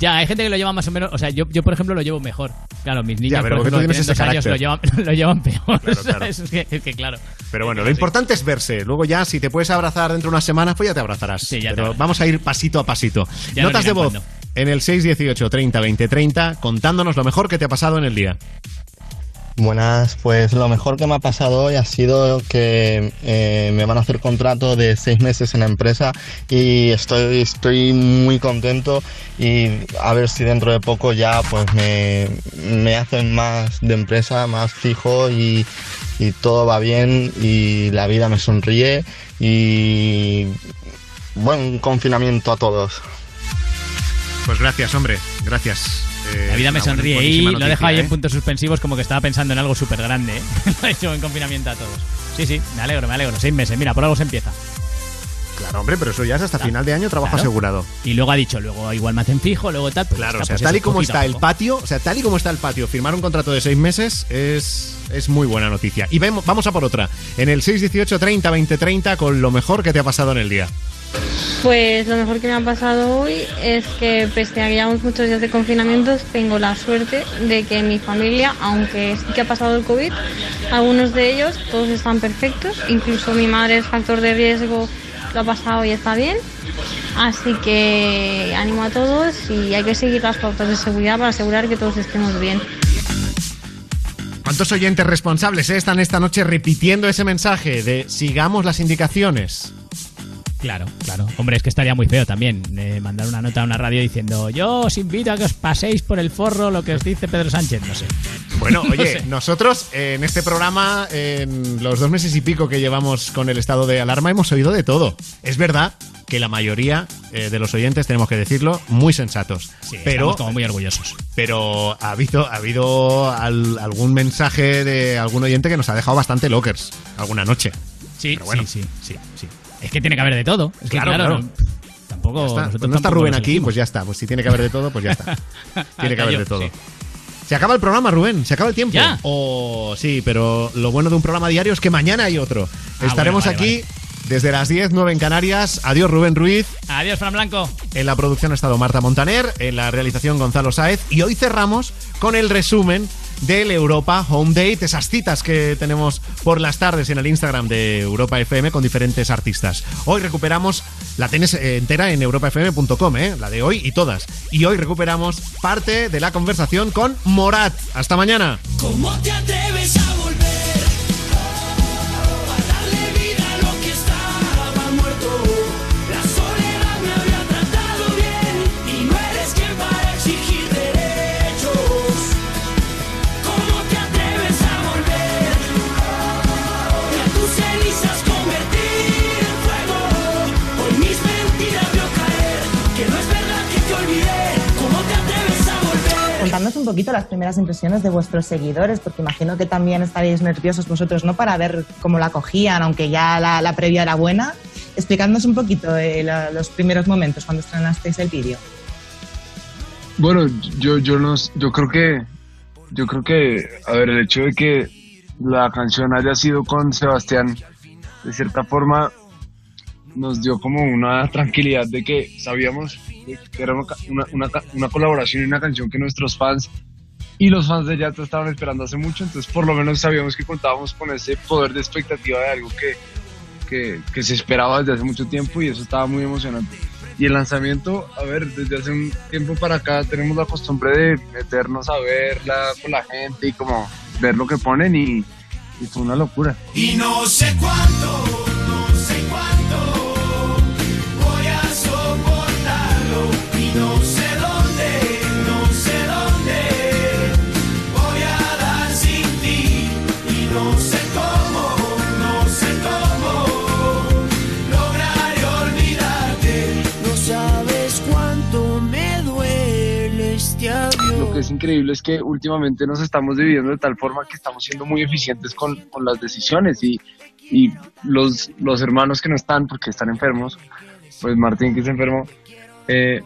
Ya, hay gente que lo lleva más o menos. O sea, yo, yo por ejemplo, lo llevo mejor. Claro, mis niños, Ya, pero por tú ejemplo, tienes ese dos años, lo llevan, lo llevan peor. Claro. Es, que, es que, claro. Pero bueno, lo importante es verse. Luego ya, si te puedes abrazar dentro de unas semanas, pues ya te abrazarás. ya te Pero abrazas. vamos a ir pasito a pasito. Ya Notas de voz en el 618 30 20 30, contándonos lo mejor que te ha pasado en el día. Buenas, pues lo mejor que me ha pasado hoy ha sido que eh, me van a hacer contrato de seis meses en la empresa y estoy, estoy muy contento y a ver si dentro de poco ya pues me, me hacen más de empresa, más fijo y, y todo va bien y la vida me sonríe y buen confinamiento a todos. Pues gracias, hombre. Gracias. Eh, La vida me sonríe y lo noticia, deja ahí ¿eh? en puntos suspensivos como que estaba pensando en algo súper grande. ¿eh? Lo ha hecho en confinamiento a todos. Sí, sí, me alegro, me alegro. Seis meses, mira, por algo se empieza. Claro, hombre, pero eso ya es hasta final de año trabajo Claro. asegurado. Y luego ha dicho, luego igual me hacen fijo, luego tal. Pues Claro, está, o sea, pues tal y como está el patio, o sea, tal y como está el patio, firmar un contrato de seis meses es, es muy buena noticia. Y vemos, vamos a por otra. En el 618 30 20 30 con lo mejor que te ha pasado en el día. Pues lo mejor que me ha pasado hoy es que pese a que llevamos muchos días de confinamiento, tengo la suerte de que mi familia, aunque sí que ha pasado el COVID, algunos de ellos todos están perfectos, incluso mi madre es factor de riesgo, lo ha pasado y está bien. Así que animo a todos y hay que seguir las pautas de seguridad para asegurar que todos estemos bien. ¿Cuántos oyentes responsables eh, están esta noche repitiendo ese mensaje de sigamos las indicaciones? Claro, claro. Hombre, es que estaría muy feo también eh, mandar una nota a una radio diciendo yo os invito a que os paséis por el forro lo que os dice Pedro Sánchez, no sé. Bueno, No oye, sé. nosotros eh, en este programa, en los dos meses y pico que llevamos con el estado de alarma, hemos oído de todo. Es verdad que la mayoría eh, de los oyentes, tenemos que decirlo, muy sensatos. Sí, pero, como muy orgullosos. pero ha habido, ha habido al- algún mensaje de algún oyente que nos ha dejado bastante lockers alguna noche. Sí, bueno. sí, sí, sí, sí. Es que tiene que haber de todo. Es que Claro, claro, claro. no- tampoco está. Pues no está Rubén aquí, pues ya está. Pues si tiene que haber de todo, pues ya está. tiene que haber de todo. sí. Se acaba el programa, Rubén. Se acaba el tiempo. ¿Ya? Oh, sí, pero lo bueno de un programa diario es que mañana hay otro. Ah, Estaremos bueno, vale, aquí desde las 10, 9 en Canarias. Adiós, Rubén Ruiz. Adiós, Fran Blanco. En la producción ha estado Marta Montaner, en la realización Gonzalo Sáez y hoy cerramos con el resumen del Europa Home Date, esas citas que tenemos por las tardes en el Instagram de Europa FM con diferentes artistas. Hoy recuperamos, la tenés eh, entera en europafm.com, ¿eh? la de hoy y todas. Y hoy recuperamos parte de la conversación con Morat. Hasta mañana. ¿Cómo te atreves a volver? Contadnos un poquito las primeras impresiones de vuestros seguidores, porque imagino que también estaréis nerviosos vosotros, ¿no? Para ver cómo la acogían, aunque ya la, la previa era buena. Explicadnos un poquito eh, la- los primeros momentos cuando estrenasteis el vídeo. Bueno, yo, yo, no, yo creo que, yo creo que, a ver, el hecho de que la canción haya sido con Sebastián, de cierta forma, nos dio como una tranquilidad de que sabíamos que era una, una, una colaboración y una canción que nuestros fans y los fans de Yato estaban esperando hace mucho, entonces por lo menos sabíamos que contábamos con ese poder de expectativa de algo que, que, que se esperaba desde hace mucho tiempo y eso estaba muy emocionante. Y el lanzamiento, a ver, desde hace un tiempo para acá tenemos la costumbre de meternos a verla con la gente y como ver lo que ponen y, y fue una locura. Y no sé cuánto, no sé cuánto es increíble es que últimamente nos estamos dividiendo de tal forma que estamos siendo muy eficientes con, con las decisiones y, y los, los hermanos que no están porque están enfermos, pues Martín que es enfermo, eh,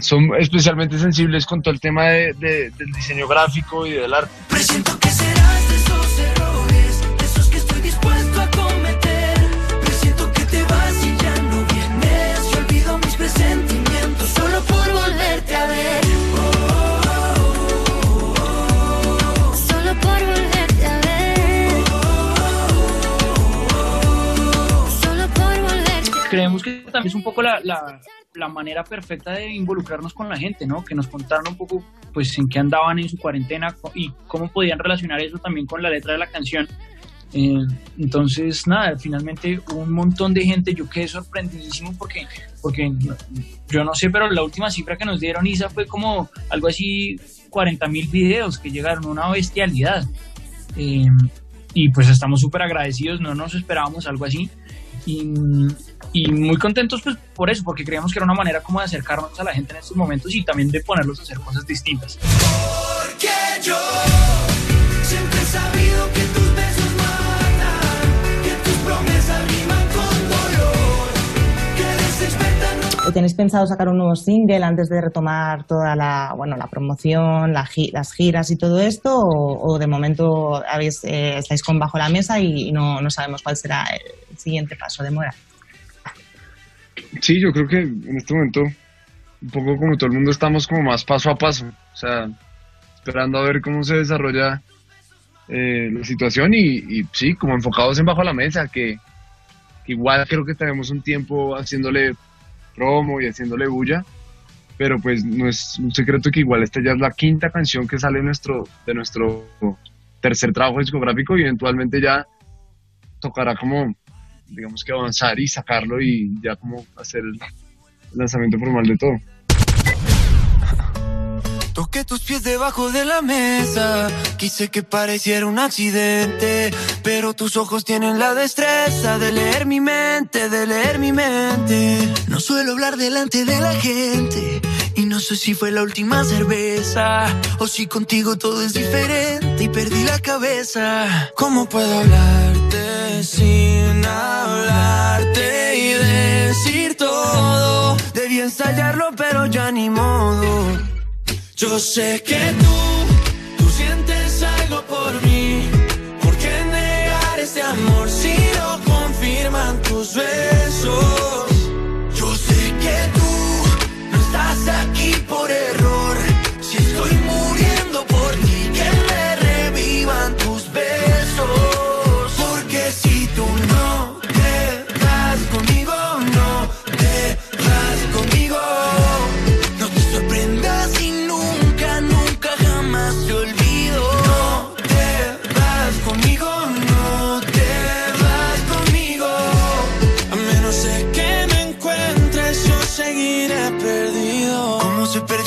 son especialmente sensibles con todo el tema de- de- del diseño gráfico y del arte. Presiento que serás de esos errores, de esos que estoy dispuesto a cometer. Presiento que te vas y ya no vienes. Yo olvido mis presentimientos solo por volverte a ver. Solo por volverte a ver. Solo por volverte a ver. creemos que también es un poco la, la- la manera perfecta de involucrarnos con la gente, ¿no? Que nos contaron un poco, pues, en qué andaban en su cuarentena y cómo podían relacionar eso también con la letra de la canción. Eh, entonces, nada, finalmente un montón de gente, yo quedé sorprendidísimo porque, porque yo no sé, pero la última cifra que nos dieron Isa fue como algo así, 40 mil videos que llegaron, una bestialidad. Eh, y pues estamos súper agradecidos, no nos esperábamos algo así. Y, y muy contentos pues por eso, porque creíamos que era una manera como de acercarnos a la gente en estos momentos y también de ponerlos a hacer cosas distintas. Porque yo siempre he sabido que tus besos matan, que tus promesas riman con dolor, que eres experta en ¿O ¿Tenéis pensado sacar un nuevo single antes de retomar toda la, bueno, la promoción, la gi- las giras y todo esto? ¿O, o de momento habéis, eh, estáis con bajo la mesa y, y no, no sabemos cuál será el siguiente paso de Mora? Sí, yo creo que en este momento, un poco como todo el mundo, estamos como más paso a paso, o sea, esperando a ver cómo se desarrolla eh, la situación y, y sí, como enfocados en bajo la mesa, que, que igual creo que tenemos un tiempo haciéndole promo y haciéndole bulla, pero pues no es un secreto que igual esta ya es la quinta canción que sale nuestro, de nuestro tercer trabajo discográfico y eventualmente ya tocará como digamos que avanzar y sacarlo y ya como hacer el lanzamiento formal de todo. Toqué tus pies debajo de la mesa. Quise que pareciera un accidente. Pero tus ojos tienen la destreza de leer mi mente, de leer mi mente. No suelo hablar delante de la gente. Y no sé si fue la última cerveza. O si contigo todo es diferente y perdí la cabeza. ¿Cómo puedo hablarte sin hablarte y decir todo? Debí ensayarlo, pero ya ni modo. Yo sé que tú, tú sientes algo por mí. ¿Por qué negar este amor si lo confirman tus besos? Yo sé que tú no estás aquí por error.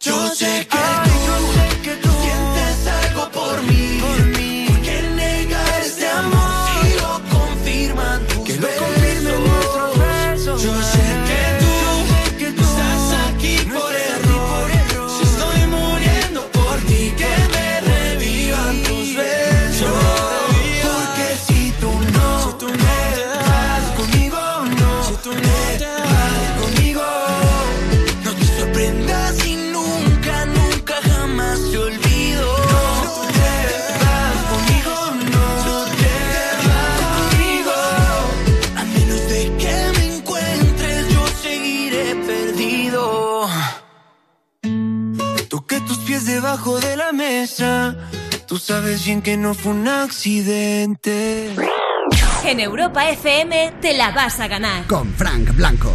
Yo, sé que debajo de la mesa. Tú sabes bien que no fue un accidente. En Europa FM te la vas a ganar. Con Frank Blanco.